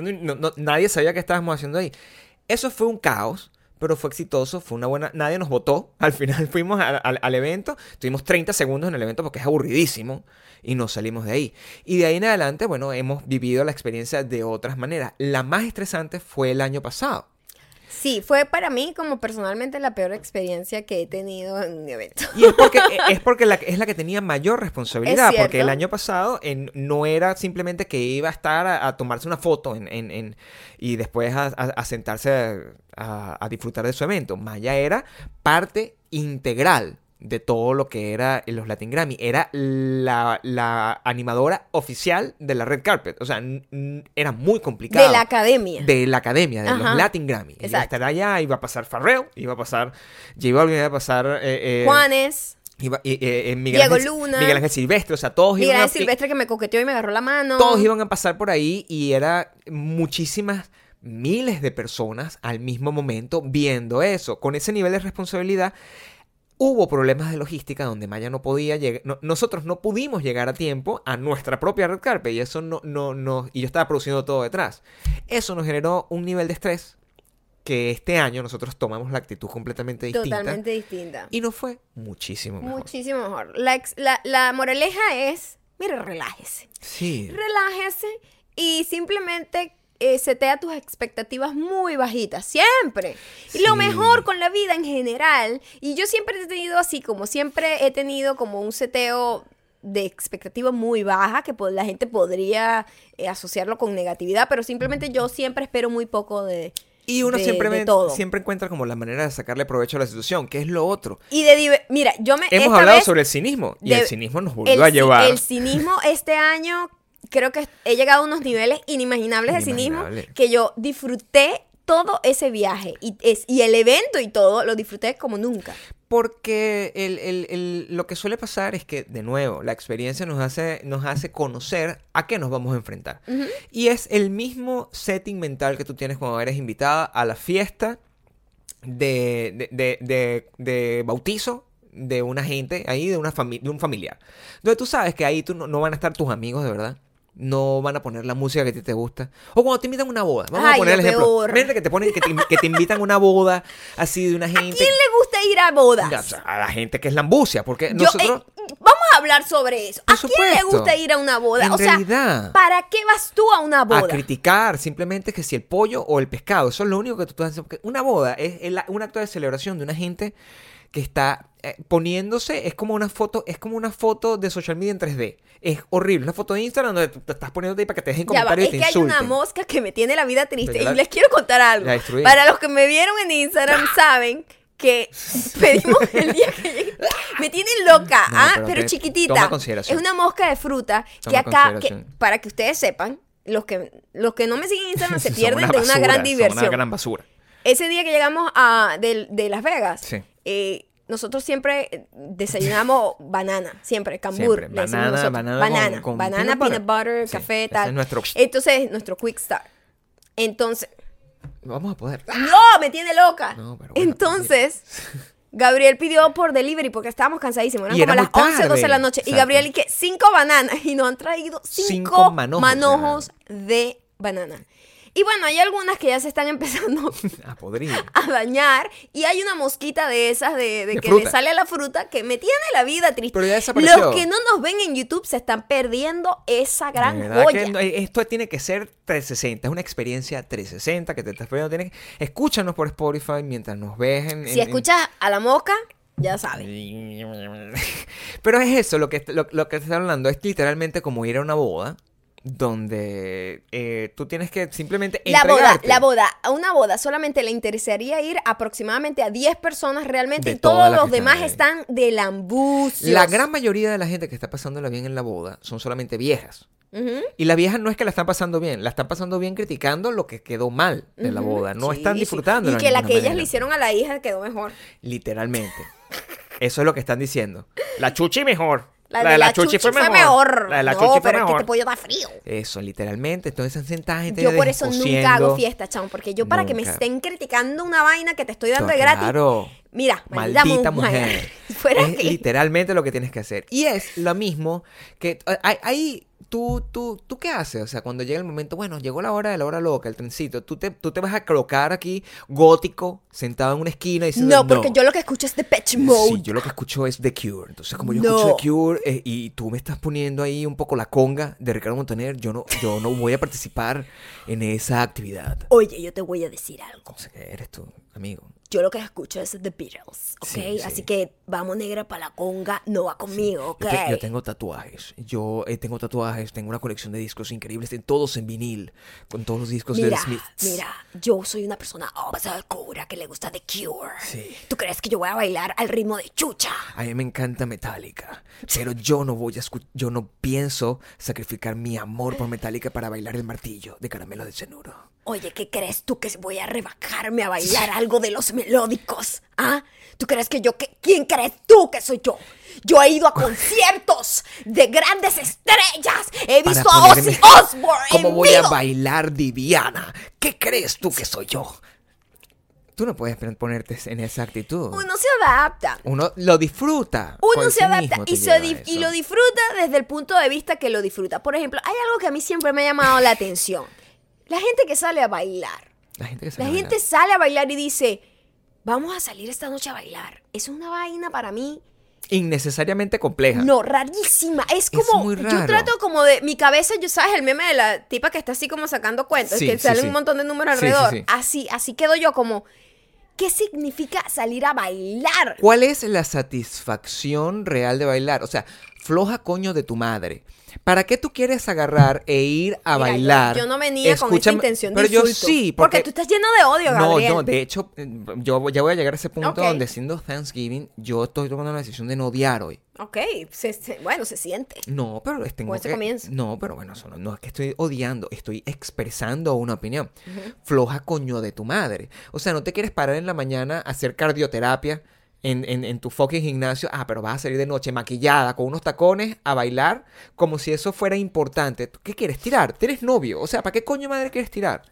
no- no- nadie sabía qué estábamos haciendo ahí. Eso fue un caos, pero fue exitoso, fue una buena... Nadie nos votó. Al final fuimos al, evento, tuvimos 30 segundos en el evento porque es aburridísimo y nos salimos de ahí. Y de ahí en adelante, bueno, hemos vivido la experiencia de otras maneras. La más estresante fue el año pasado. Sí, fue para mí como personalmente la peor experiencia que he tenido en un evento. Y es porque, es porque la, es la que tenía mayor responsabilidad, Es porque el año pasado en- no era simplemente que iba a estar a, a tomarse una foto en, en- en- y después a, a- a sentarse a disfrutar de su evento. Maya era parte integral de todo lo que era los Latin Grammy. Era la, la animadora oficial de la Red Carpet. O sea, era muy complicado. De la academia. De la academia, de Ajá. los Latin Grammy. Ella iba a Exacto. estar allá, iba a pasar Farrell, iba a pasar J Balvin, iba a pasar... eh, eh, Juanes, Iba- eh, eh, Miguel Diego Ángel- Luna. Miguel Ángel Silvestre, o sea, todos Miguel iban, a, Ángel Silvestre que me coqueteó y me agarró la mano. todos iban a pasar por ahí y era muchísimas miles de personas al mismo momento viendo eso. Con ese nivel de responsabilidad hubo problemas de logística donde Maya no podía llegar, no- nosotros no pudimos llegar a tiempo a nuestra propia red carpet y eso no, no, no, y yo estaba produciendo todo detrás. Eso nos generó un nivel de estrés que este año nosotros tomamos la actitud completamente distinta Totalmente distinta. y nos fue muchísimo mejor. Muchísimo mejor. La, ex- la, la moraleja es, mire, relájese. Sí. Relájese y simplemente eh, setea tus expectativas muy bajitas, siempre. Y lo mejor con la vida en general. Y yo siempre he tenido así, como siempre he tenido como un seteo de expectativa muy baja, que la gente podría eh, asociarlo con negatividad, pero simplemente yo siempre espero muy poco de... Y uno de- siempre, de todo. siempre encuentra como la manera de sacarle provecho a la situación, que es lo otro. Y de Mira, yo me... Hemos hablado sobre el cinismo y de- el cinismo nos volvió el, a llevar. el cinismo este año, creo que he llegado a unos niveles inimaginables de cinismo que yo disfruté todo ese viaje y, es, y el evento y todo lo disfruté como nunca. Porque el- el- el- lo que suele pasar es que, de nuevo, la experiencia nos hace, nos hace conocer a qué nos vamos a enfrentar. Y es el mismo setting mental que tú tienes cuando eres invitada a la fiesta de, de, de- de- bautizo de una gente ahí, de, una de un familiar. Donde tú sabes que ahí tú no, no van a estar tus amigos de verdad. No van a poner la música que a ti te gusta. O cuando te invitan a una boda. Vamos Ay, a poner el ejemplo. Imagínate que te, ponen, que, te, que te invitan a una boda así de una gente. ¿Quién le gusta ir a bodas? Ya, o sea, a la gente que es lambucia, porque Yo, nosotros... eh, vamos a hablar sobre eso. ¿A quién le gusta ir a una boda? En o sea, realidad. ¿para qué vas tú a una a boda? criticar simplemente que si el pollo o el pescado, eso es lo único que tú haces. Porque una boda es el- un acto de celebración de una gente que está eh, poniéndose, es como una foto, es como una foto de social media en 3D. Es horrible, una foto de Instagram donde te estás poniendo ahí para que te dejen Ya va, comentarios es y te que hay una insulten. mosca que me tiene la vida triste. Y les quiero contar algo. Para los que me vieron en Instagram saben que pedimos el día que llegue. Me tiene loca, No, ¿ah? pero chiquitita. Es una mosca de fruta que acá, que, para que ustedes sepan, los que, los que no me siguen en Instagram se pierden una de una gran diversión. una gran basura. Ese día que llegamos a, de, de Las Vegas, Sí. eh, nosotros siempre eh, desayunamos banana, siempre, cambur. Siempre, banana, banana banana, con- con banana, peanut peanut butter. butter, Sí, café, tal. es nuestro- Entonces, nuestro quick start. Entonces, Vamos a poder. ¡no! Me tiene loca. No, pero bueno, Entonces, Gabriel pidió por delivery porque estábamos cansadísimos. Eran Y como era las muy 11, 12 de la noche. Y. Gabriel, y que cinco bananas. Y nos han traído cinco, Cinco manojos, manojos de banana. Y bueno, hay algunas que ya se están empezando A podrir. a dañar y hay una mosquita de esas de, de De que fruta. le sale a la fruta que me tiene la vida triste. Pero ya desapareció. Los que no nos ven en YouTube se están perdiendo esa gran De joya. que eh, esto tiene que ser 360, es una experiencia 360 que te estás viendo. Tienes, escúchanos por Spotify mientras nos ves en... Si en- escuchas a la mosca, ya sabes. Pero es eso, lo que, lo, lo que te estoy hablando es literalmente como ir a una boda, donde eh, tú tienes que simplemente La boda, la boda, a una boda solamente le interesaría ir aproximadamente a 10 personas realmente De y todos los están demás ahí. están de lambucios. La gran mayoría de la gente que está pasándola bien en la boda son solamente viejas. Y las viejas no es que la están pasando bien, la están pasando bien criticando lo que quedó mal de la boda. No sí, están sí. disfrutando. Y que la que ellas le hicieron a la hija quedó mejor. Literalmente. Eso es lo que están diciendo. La chuchi mejor. La, de la, chuchi, fue mejor. La de la no, chuchi fue pero es que mejor. este pollo da frío. Eso, literalmente. Entonces están sentada gente Yo por eso nunca hago fiesta, chamo, porque yo para que me estén criticando una vaina que te estoy dando de Claro. Mira, maldita, Maldita mujer. mujer. Fuera es que- literalmente lo que tienes que hacer. Y es lo mismo que hay- tú, tú, tú qué haces, o sea, cuando llega el momento, bueno, llegó la hora de la hora loca, el trencito, tú te, tú te vas a colocar aquí gótico, sentado en una esquina diciendo No, porque yo lo que escucho es Depeche Mode. Sí, yo lo que escucho es The Cure. Entonces, como yo No. escucho The Cure eh, y tú me estás poniendo ahí un poco la conga de Ricardo Montaner, yo no, yo no voy a participar en esa actividad. Oye, yo te voy a decir algo. O sea, eres tú, amigo. Yo lo que escucho es The Beatles, ¿ok? Sí, sí. Así que vamos negra para la conga, no va conmigo, ¿ok? Yo, te- yo tengo tatuajes. Yo eh, tengo tatuajes, tengo una colección de discos increíbles, todos en vinil, con todos los discos Mira, de Smith. mira, yo soy una persona obscura que le gusta The Cure. Sí. ¿Tú crees que yo voy a bailar al ritmo de chucha? A mí me encanta Metallica, pero yo no voy a escu- yo no pienso sacrificar mi amor por Metallica para bailar el martillo de caramelo de cenuro. Oye, ¿qué crees tú que voy a rebajarme a bailar algo de los melódicos? ¿Ah? ¿Tú crees que yo que quién crees tú que soy yo? Yo he ido a conciertos de grandes estrellas. He visto a Ozzy Osbourne ¿Cómo en voy a bailar Diviana? ¿Qué crees tú que soy yo? Tú no puedes ponerte en esa actitud. Uno se adapta. Uno lo disfruta. Uno se sí adapta y, se lo disfruta desde el punto de vista que lo disfruta. Por ejemplo, hay algo que a mí siempre me ha llamado la atención. La gente que sale a bailar. La gente que La sabe gente bailar. sale a bailar y dice, vamos a salir esta noche a bailar. Es una vaina para mí innecesariamente compleja. No, rarísima. Es como. muy Yo raro. trato como de. Mi cabeza, yo sabes, el meme de la tipa que está así como sacando cuentos, Sí, que sí, sale sí. un montón de números alrededor. sí. Así, así quedo yo como. ¿Qué significa salir a bailar? ¿Cuál es la satisfacción real de bailar? O sea, floja coño de tu madre. ¿Para qué tú quieres agarrar e ir a Mira, yo- bailar? Yo, no venía con esta Escúchame, intención de Pero yo insulto. sí, porque... porque... tú estás lleno de odio, No, Gabriel. no, de hecho, eh, yo ya voy a llegar a ese punto donde siendo Thanksgiving, yo estoy tomando la decisión de no odiar hoy. Ok, se- se- bueno, se siente. No, pero tengo Con ese que- comienzo. No, pero bueno, no, no es que estoy odiando, estoy expresando una opinión. Floja coño de tu madre. O sea, no te quieres parar en la mañana a hacer cardioterapia en, en, en tu fucking gimnasio. Ah, pero vas a salir de noche maquillada, con unos tacones, a bailar, como si eso fuera importante. ¿Tú ¿Qué quieres tirar? ¿Tienes novio? O sea, ¿para qué coño madre quieres tirar?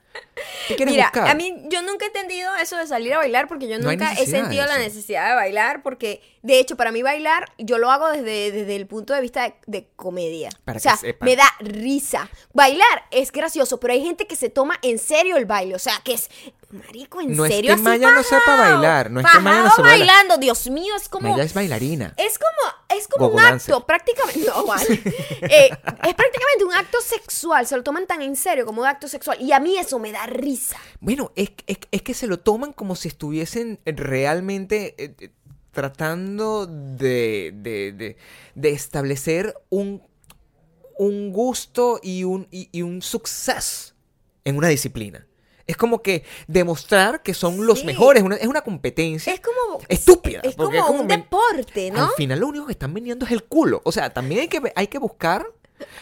¿Qué quieres Mira, buscar? a mí yo nunca he entendido eso de salir a bailar porque yo No nunca he sentido la necesidad de bailar porque de hecho para mí bailar yo lo hago desde, desde el punto de vista de, de comedia. Para o que sea, me da risa. Bailar es gracioso, pero hay gente que se toma en serio el baile, o sea, que es marico en No es serio que así Maya no sepa bailar, no es que Maya no sepa bailar. bailando, Dios mío, es como Ella es bailarina. es como, es como un dancer. acto, prácticamente. No, vale. Eh, es prácticamente acto sexual. Se lo toman tan en serio como un acto sexual. Y a mí eso me da risa. Bueno, es, es, es que se lo toman como si estuviesen realmente eh, eh, tratando de, de, de- de establecer un, un gusto y un, y, y un success en una disciplina. Es como que demostrar que son los mejores. una- es una competencia Es como. estúpida. Es como, un deporte, ¿no? Al final lo único que están vendiendo es el culo. O sea, también hay que, hay que buscar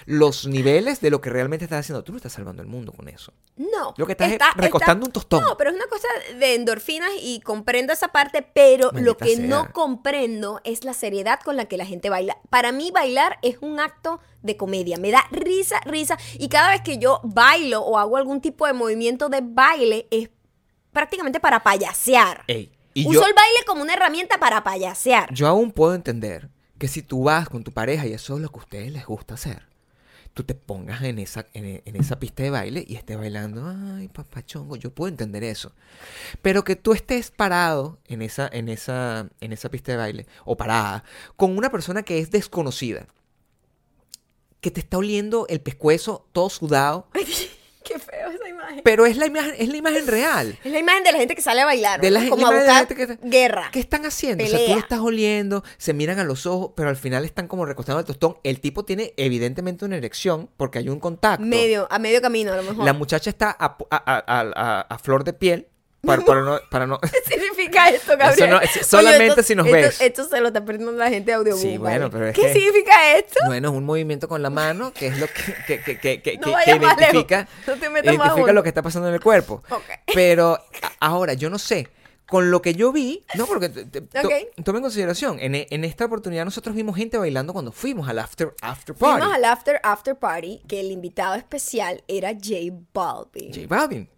los niveles de lo que realmente estás haciendo. Tú no estás salvando el mundo con eso. No. Lo que estás es recostando un tostón. No, pero es una cosa de endorfinas y comprendo esa parte, pero lo que sea. no comprendo es la seriedad con la que la gente baila. Para mí bailar es un acto de comedia, me da risa, risa y cada vez que yo bailo o hago algún tipo de movimiento de baile es prácticamente para payasear. Ey, y Uso yo, el baile como una herramienta para payasear. yo aún puedo entender que si tú vas con tu pareja y eso es lo que a ustedes les gusta hacer, tú te pongas en esa, en, en esa pista de baile y estés bailando, ay, papachongo, yo puedo entender eso. Pero que tú estés parado en esa, en esa, en esa pista de baile, o parada, con una persona que es desconocida, que te está oliendo el pescuezo todo sudado, Qué feo esa imagen. Pero es la imagen, es la imagen real. Es la imagen de la gente que sale a bailar, De la como a de la buscar gente que- guerra. ¿Qué están haciendo? O sea, tú estás oliendo, se miran a los ojos, pero al final están como recostando el tostón. El tipo tiene evidentemente una erección porque hay un contacto. Medio, a medio camino a lo mejor. La muchacha está a- a- a flor de piel para, para no... Para no ¿Qué significa esto, Gabriel? no, es- solamente si nos esto, ves. Esto se lo está perdiendo la gente de audiobook. Sí, bueno, ¿vale? pero es ¿Qué que- significa esto? Bueno, es un movimiento con la mano que es lo que, que, que, que, No que- identifica, No te identifica lo que está pasando en el cuerpo. Ok. Pero a- ahora, yo no sé. Con lo que yo vi, no, porque te- te- to- Ok. toma en consideración, en, e- en esta oportunidad nosotros vimos gente bailando cuando fuimos al after, after party. Fuimos al after after party que el invitado especial era J Balvin. J Balvin.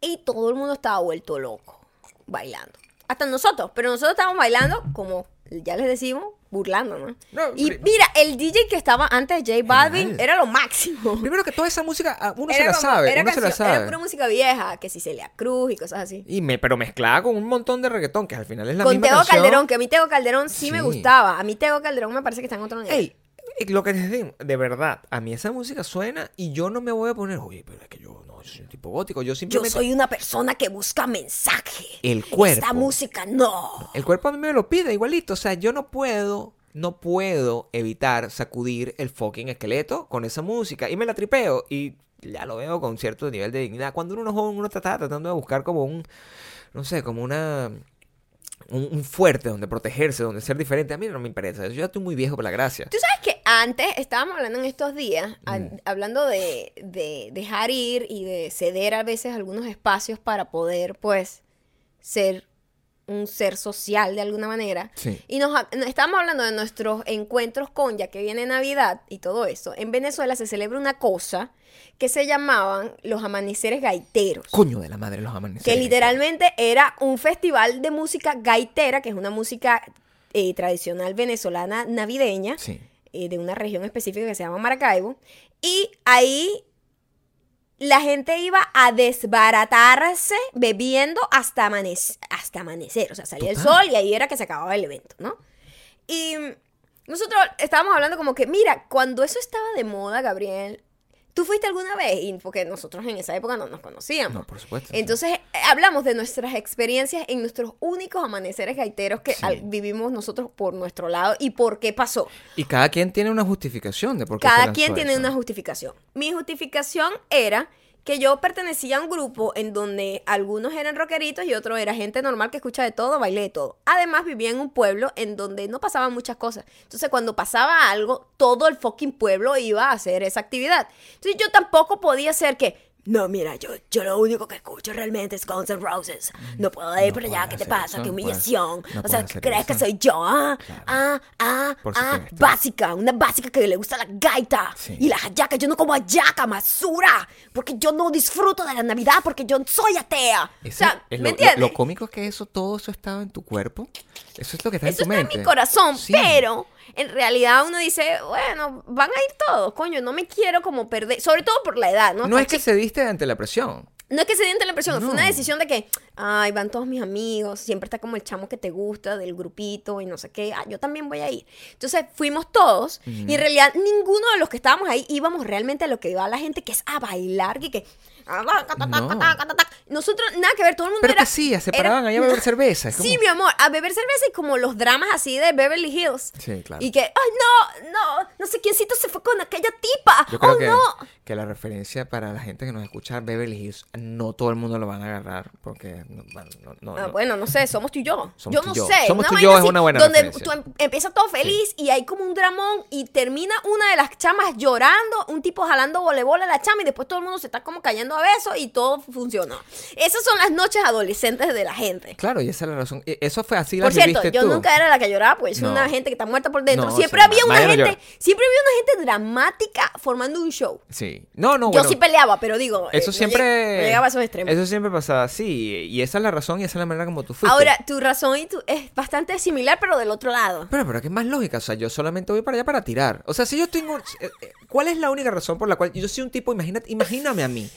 Y todo el mundo estaba vuelto loco bailando. Hasta nosotros, pero nosotros estábamos bailando como ya les decimos, burlando, ¿no? Y mira, el DJ que estaba antes de J Balvin era lo máximo. Primero que toda esa música, ah, uno se la como- sabe, era uno se la Era sabe. pura música vieja, que si Celia Cruz y cosas así. Y me, pero mezclada con un montón de reggaetón, que al final es la Con misma Tego canción. Calderón, que a mí Tego Calderón sí, me gustaba. A mí Tego Calderón me parece que está en otro nivel. Ey, eh, lo que les digo, de verdad, a mí esa música suena y yo no me voy a poner, oye, pero es que yo no, yo soy un tipo gótico, yo soy una persona que busca mensaje. El cuerpo. Esta música no. El cuerpo a mí me lo pide igualito, o sea, yo no puedo, no puedo evitar sacudir el fucking esqueleto con esa música y me la tripeo y ya lo veo con cierto nivel de dignidad. Cuando uno es joven, uno está tratando de buscar como un, no sé, como una... Un, un fuerte donde protegerse, donde ser diferente. A mí no me interesa. Yo ya estoy muy viejo para la gracia. Tú sabes que antes estábamos hablando en estos días, a- hablando de, de dejar ir y de ceder a veces algunos espacios para poder, pues, ser un ser social de alguna manera. Sí. Y nos, estábamos hablando de nuestros encuentros con, ya que viene Navidad y todo eso. En Venezuela se celebra una cosa que se llamaban los amaneceres gaiteros. Coño de la madre los amaneceres. Que literalmente era un festival de música gaitera, que es una música eh, tradicional venezolana navideña, Sí. Eh, de una región específica que se llama Maracaibo. Y ahí la gente iba a desbaratarse bebiendo hasta, amanec- hasta amanecer. O sea, salía el sol y ahí era que se acababa el evento, ¿no? Y nosotros estábamos hablando como que, mira, cuando eso estaba de moda, Gabriel, ¿tú fuiste alguna vez? Y porque nosotros en esa época no nos conocíamos. No, por supuesto. Entonces eh, hablamos de nuestras experiencias en nuestros únicos amaneceres gaiteros que Sí. al- vivimos nosotros por nuestro lado y por qué pasó. Y cada quien tiene una justificación de por qué Cada quien tiene eso. una justificación. Mi justificación era que yo pertenecía a un grupo en donde algunos eran rockeritos y otros era gente normal que escucha de todo, baile de todo. Además vivía en un pueblo en donde no pasaban muchas cosas. Entonces cuando pasaba algo, todo el fucking pueblo iba a hacer esa actividad. Entonces yo tampoco podía ser que... No, mira, yo, yo lo único que escucho realmente es Guns N' Roses. No puedo ir No para allá, ¿qué te pasa? eso, ¡Qué humillación! no o sea, ¿crees que eso. soy yo? Ah, Claro. ah, ah, Por ah, básica, una básica que le gusta la gaita Sí. y la hallaca. Yo no como hallaca, masura, porque yo no disfruto de la Navidad porque yo soy atea. Ese- o sea, es ¿me lo, entiendes? Lo, lo cómico es que eso, todo eso estaba en tu cuerpo. Eso es lo que está Eso en tu está mente. en mi corazón, Sí. pero en realidad uno dice, bueno, van a ir todos, coño, no me quiero como perder, sobre todo por la edad, ¿no? No es que se diste ante la presión. No es que se diente la impresión, fue una decisión de que, ay, van todos mis amigos, siempre está como el chamo que te gusta del grupito y no sé qué, ah, yo también voy a ir. Entonces fuimos todos y en realidad ninguno de los que estábamos ahí íbamos realmente a lo que iba la gente, que es a bailar, y que... No. Nosotros, nada que ver, todo el mundo Pero era... que sí, se era- paraban allá a beber cerveza. como- Sí, mi amor, a beber cerveza y como los dramas así de Beverly Hills. Sí, claro. Y que, ay, no, no, no sé quiéncito se fue con aquella tipa. Yo creo oh, que, no. que la referencia para la gente que nos escucha Beverly Hills, no todo el mundo lo van a agarrar porque no, no, Ah, no. bueno, no sé, somos tú y yo. Somos yo no yo. sé. Somos tú y yo es una buena Donde referencia. tú em- empiezas todo feliz y hay como un dramón y termina una de las chamas llorando, un tipo jalando voleibol a la chama y después todo el mundo se está como cayendo a besos y todo funcionó. Esas son las noches adolescentes de la gente. Claro, y esa es la razón. E- Eso fue así Por cierto, yo tú. nunca era la que lloraba, pues No. una gente que está muerta por dentro. No, siempre sí, había una gente, llora. siempre había una gente dramática formando un show. Sí. No, no, Yo bueno. sí peleaba, pero digo, eh, Eso no siempre. no llegaba a esos extremos. Eso siempre pasaba así. Y esa es la razón y esa es la manera como tú fuiste. Ahora, tu razón y tu es bastante similar, pero del otro lado. Pero, pero que es más lógica. O sea, yo solamente voy para allá para tirar. O sea, si yo tengo. eh, eh, ¿Cuál es la única razón por la cual. Yo soy un tipo. Imagínate, imagíname a mí.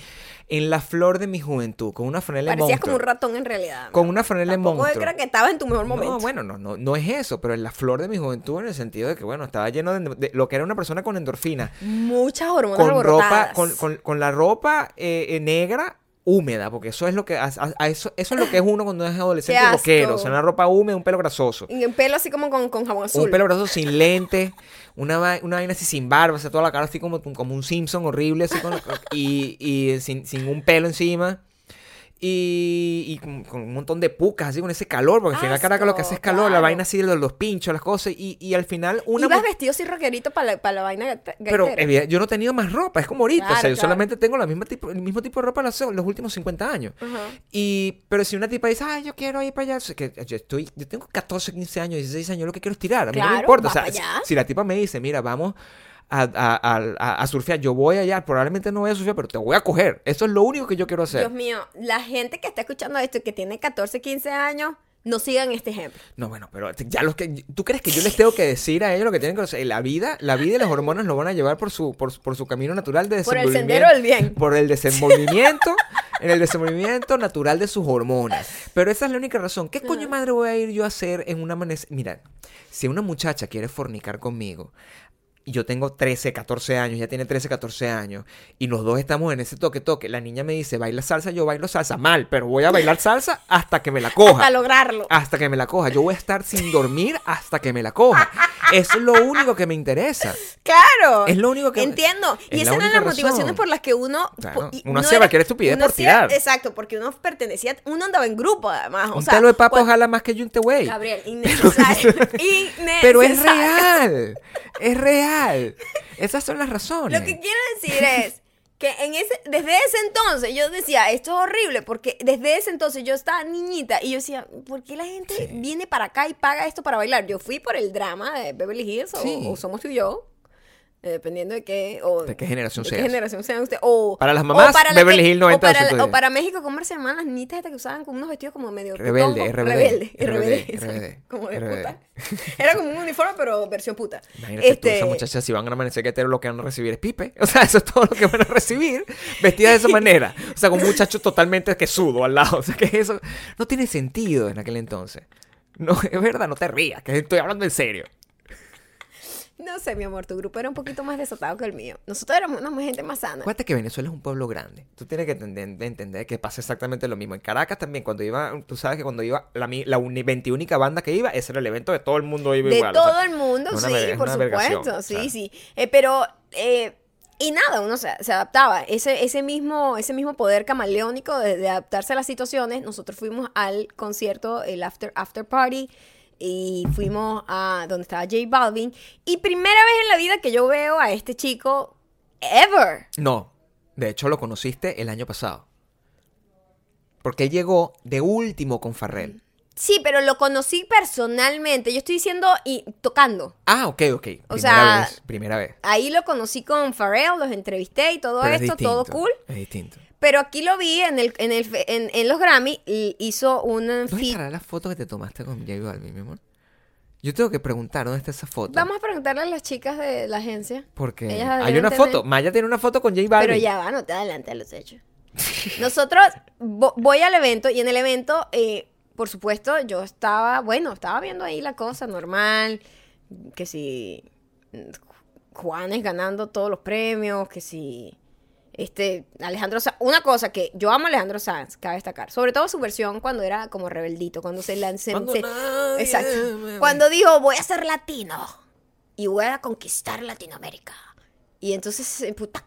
En la flor de mi juventud, con una franela Parecías monstruo. como un ratón en realidad. Con una franela de Tampoco monstruo. creo que estabas en tu mejor momento. No, bueno, no, no, no es eso, pero en la flor de mi juventud en el sentido de que, bueno, estaba lleno de, de lo que era una persona con endorfina. Muchas hormonas Con ropa, con, con- con la ropa eh, eh, negra húmeda, porque eso es lo que a- eso, eso es lo que es uno cuando es adolescente rockero. O sea, una ropa húmeda, un pelo grasoso. Y el pelo así como con, con jabón azul. Un pelo grasoso sin lente, una, una vaina así sin barba, o sea, toda la cara así como, como un Simpson horrible, así con, y, y sin, sin un pelo encima. Y, y con, con un montón de pucas, así con ese calor, porque al final Caracas lo que hace es calor, la vaina así de los, los pinchos, las cosas, y, y al final una... Ibas vestido así rockerito para la, para la vaina pero gaitera. evidente, yo no he tenido más ropa, es como ahorita, o Claro, sea, yo claro. solamente tengo la misma tipo, el mismo tipo de ropa los, los últimos 50 años. Y, pero si una tipa dice, ay, yo quiero ir para allá, o sea, que yo estoy, yo tengo 14, 15 años, 16 años, yo lo que quiero es tirar, a mí no me importa. O sea, si la tipa me dice, mira, vamos a, a, a- a- a surfear, yo voy allá, probablemente no voy a surfear, pero te voy a coger. Eso es lo único que yo quiero hacer. Dios mío, la gente que está escuchando esto y que tiene 14, 15 años, no sigan este ejemplo. No, bueno, pero ya los que, ¿tú crees que yo les tengo que decir a ellos lo que tienen que hacer? La vida, la vida y las hormonas lo van a llevar por su, por, por su camino natural de Por el desenvolvimiento. sendero del bien. Por el desenvolvimiento, en el desenvolvimiento natural de sus hormonas. Pero esa es la única razón. ¿Qué coño madre voy a ir yo a hacer en una amanecer? Mira, si una muchacha quiere fornicar conmigo, y yo tengo 13, 14 años, ya tiene 13, 14 años, y los dos estamos en ese toque-toque, la niña me dice, baila salsa, yo bailo salsa, mal, pero voy a bailar salsa hasta que me la coja. Hasta lograrlo. Hasta que me la coja. Yo voy a estar sin dormir hasta que me la coja. Eso es lo único que me interesa. Claro. Es lo único que- Entiendo. es Y esas eran las motivaciones razón. por las que uno. Claro. Uno no hacía era- cualquier estupidez por hacía- tirar. Exacto, porque uno pertenecía. Uno andaba en grupo, además. O Un sea, pelo de papo jala más que Junte Way. Gabriel, innecesario. Pero es innecesario. real. Es real. Esas son las razones. Lo que quiero decir es que en ese, desde ese entonces yo decía, esto es horrible, porque desde ese entonces yo estaba niñita y yo decía, ¿por qué la gente Sí. viene para acá y paga esto para bailar? Yo fui por el drama de Beverly Hills o, Somos tú y yo. Eh, dependiendo de qué o ¿De qué generación de qué generación sean usted o Para las o mamás, la Beverly que- Hills o 90 para, 210. o para México cómo se llaman las niñitas estas que usaban con unos vestidos como medio Rebelde, rebelde, rebelde, como de puta era como un uniforme pero versión puta Imagínate tú, Este, esas muchachas si van a amanecer que lo que van a recibir es pipe. O sea, eso es todo lo que van a recibir. Vestidas de esa manera. O sea, con un muchacho totalmente que sudo al lado. O sea, que eso no tiene sentido en aquel entonces. No, es verdad, no te rías, que estoy hablando en serio. No sé, mi amor, tu grupo era un poquito más desatado que el mío. Nosotros éramos una gente más sana. Acuérdate que Venezuela es un pueblo grande. Tú tienes que entender, de entender que pasa exactamente lo mismo. En Caracas también, cuando iba, tú sabes que cuando iba la, la uni- 21 banda que iba, ese era el evento de todo el mundo iba De igual. o todo sea, el mundo, una sí, por supuesto. Sí, o sea. sí. Eh, pero, eh, y nada, uno se, se adaptaba. Ese, ese, mismo, ese mismo poder camaleónico de, de adaptarse a las situaciones. Nosotros fuimos al concierto, el After, after Party. Y fuimos a donde estaba J Balvin. Y primera vez en la vida que yo veo a este chico ever. No, de hecho lo conociste el año pasado. Porque él llegó de último con Farrell. Sí, pero lo conocí personalmente. Yo estoy diciendo y tocando. Ah, ok, ok. Primera O sea, vez, primera vez. Ahí lo conocí con Pharrell, los entrevisté y todo Pero es esto, todo cool. Es distinto. Pero aquí lo vi en el, en el en, en los Grammy y hizo un ¿Dónde estará la foto que te tomaste con J Balvin, mi amor? Yo tengo que preguntar dónde está esa foto. Vamos a preguntarle a las chicas de la agencia. Porque hay una tener- foto. Maya tiene una foto con J Balvin. Pero ya va, no te adelante a los hechos. Nosotros vo- voy al evento y en el evento, eh, por supuesto, yo estaba, bueno, estaba viendo ahí la cosa normal, que si Juanes ganando todos los premios, que si este Alejandro Sanz, una cosa que yo amo a Alejandro Sanz, cabe destacar, sobre todo su versión cuando era como rebeldito, cuando se lanzó, Cuando nadie exacto, me cuando dijo voy a ser latino y voy a conquistar Latinoamérica. Y entonces, eh, puta,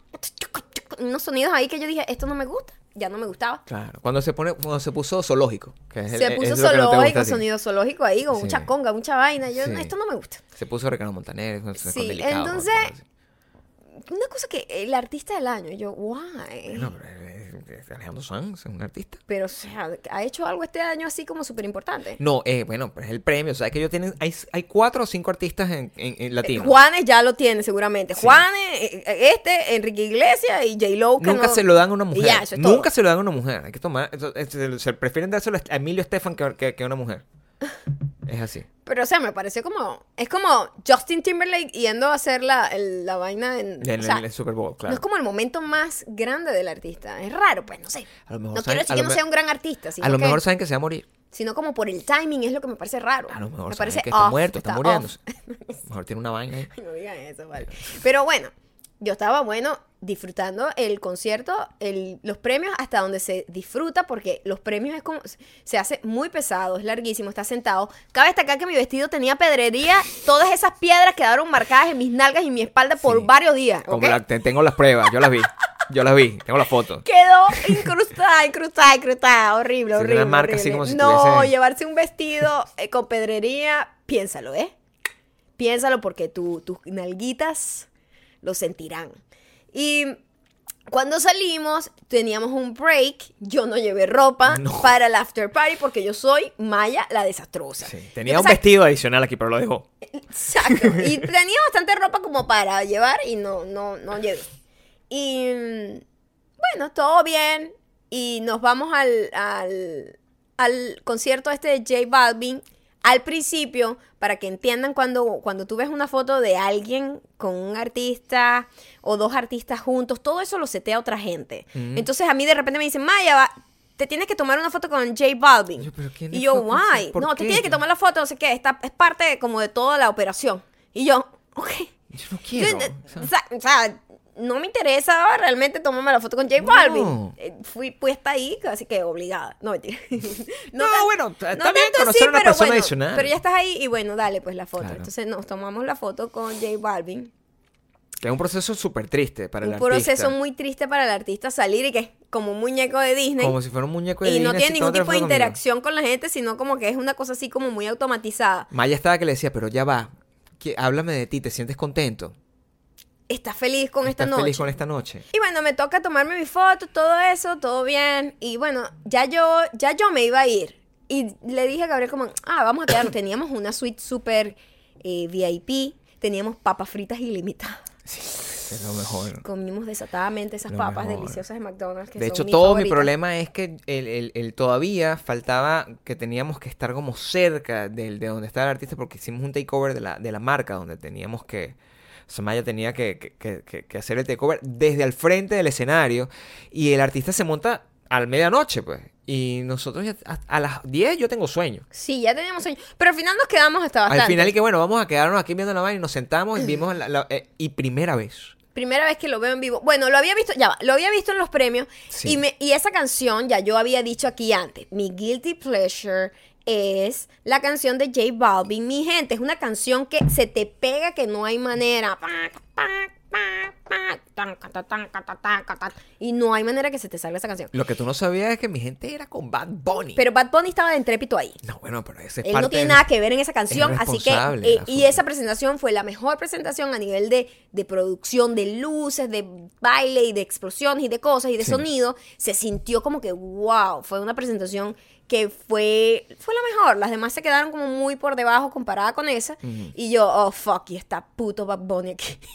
unos sonidos ahí que yo dije, esto no me gusta, ya no me gustaba. Claro. Cuando se pone, cuando se puso zoológico. que es el- Se es puso no gusta zoológico, ti. sonido zoológico ahí, con Sí. mucha conga, mucha vaina. Yo, Sí. esto no me gusta. Se puso Ricardo Montaner. con- con Sí, delicado, entonces-. Una cosa que el artista del año, yo, pero es- es Alejandro Sanz es un artista. Pero, o sea, ha hecho algo este año así como súper importante. No, eh, bueno, pues es el premio. O sea, que ellos tienen. Hay, hay cuatro o cinco artistas en, en, en latinos. Juanes ya lo tiene seguramente. Sí. Juanes, eh, eh, este, Enrique Iglesias y J-Lo. Nunca no- se lo dan a una mujer. Y ya, eso es todo. Nunca se lo dan a una mujer. Hay que tomar. eso- es- se, se prefieren dárselo a Emilio Estefan que, que, que a una mujer. Es así. Pero, o sea, me pareció como. Es como Justin Timberlake yendo a hacer la, el- la vaina en. En o sea, el Super Bowl, No claro. es como el momento más grande del artista. Es raro, pues, no sé. A lo mejor No saben- quiero decir que no sea un gran artista, sino, A lo que- mejor saben que se va a morir. sino como por el timing es lo que me parece raro. A lo mejor me saben parece que está off, muerto, está, off. muriéndose. A lo mejor tiene una vaina ahí. No digan eso, vale. Pero bueno, yo estaba, bueno, disfrutando el concierto, el, los premios hasta donde se disfruta, porque los premios es como, se hace muy pesado, es larguísimo, está sentado. Cabe destacar que mi vestido tenía pedrería, todas esas piedras quedaron marcadas en mis nalgas y mi espalda por Sí. varios días. Como ¿ok? la- te- tengo las pruebas, yo las vi. Yo las vi, tengo las fotos. Quedó incrustada, incrustada, incrustada. Horrible, horrible. una marca así horrible. como si No, tuviese- llevarse un vestido eh, con pedrería, piénsalo, ¿eh? Piénsalo porque tu- tus nalguitas lo sentirán. Y cuando salimos, teníamos un break. Yo no llevé ropa No. para el after party porque yo soy Maya la desastrosa. Sí, Tenía un vestido adicional aquí, pero lo dejó. Exacto. Y tenía bastante ropa como para llevar y no, no, no llevé. Y bueno, todo bien. Y nos vamos al, al, al concierto este de J Balvin. Al principio, para que entiendan cuando, cuando tú ves una foto de alguien con un artista o dos artistas juntos, todo eso lo setea otra gente. Ujú. Entonces a mí de repente me dicen, Maya, va- te tienes que tomar una foto con J Balvin. Yo, ¿pero quién y yo. ¿Por No, te tienes que tomar la foto, no sé qué. Está, es parte como de toda la operación. Y yo, ok. Yo no quiero. sea, o sea, no me interesa realmente tomarme la foto con J Balvin. No. Eh, Fui puesta ahí, así que obligada. No, mentira. No, tan- bueno, está no bien conocer a una pero persona bueno, adicional. Pero ya estás ahí y bueno, dale pues la foto. Claro. Entonces nos tomamos la foto con J Balvin. que es un proceso súper triste para el un proceso artista. muy triste para el artista salir y que como un muñeco de Disney. Como si fuera un muñeco de y no Disney, tiene así, ningún tómate la tipo de conmigo. interacción con la gente, sino como que es una cosa así como muy automatizada. Maya estaba que le decía, pero ya va. que- háblame de ti, ¿te sientes contento? Estás feliz con esta ¿Estás noche. feliz con esta noche? Y bueno, me toca tomarme mi foto, todo eso, todo bien. Y bueno, ya yo, ya yo me iba a ir. Y le dije a Gabriel como, ah, vamos a quedarnos. Teníamos una suite súper eh, VIP. Teníamos papas fritas ilimitadas. Es lo mejor. Comimos desatadamente esas Lo papas mejor. deliciosas de McDonald's. Que De son hecho, todo mi problema es que el, el- el todavía faltaba que teníamos que estar como cerca del, de donde estaba el artista porque hicimos un takeover de la, de la marca donde teníamos que... Samaya tenía que, que- que- que- que hacer el takeover desde al frente del escenario y el artista se monta a medianoche, pues. Y nosotros ya a, a las 10 yo tengo sueño. Sí, ya teníamos sueño. Pero al final nos quedamos hasta bastante. Al final y que bueno, vamos a quedarnos aquí viendo la vaina y nos sentamos y vimos la, la- eh, y primera vez. Primera vez que lo veo en vivo. Bueno, lo había visto, ya va, lo había visto en los premios. Sí. Y, me, y esa canción, ya yo había dicho aquí antes, mi guilty pleasure es la canción de J Balvin. Mi gente, es una canción que se te pega que no hay manera. Y no hay manera que se te salga esa canción. Lo que tú no sabías es que mi gente era con Bad Bunny. Pero Bad Bunny estaba de entrépito ahí. no, bueno, pero ese es Él parte no tiene nada que ver en esa canción, es así que eh, y esa presentación fue la mejor presentación a nivel de, de producción, de luces, de baile y de explosiones y de cosas y de Sí. sonido. Se sintió como que wow, fue una presentación que fue fue la mejor. Las demás se quedaron como muy por debajo comparada con esa y yo, oh fuck, y está puto Bad Bunny aquí.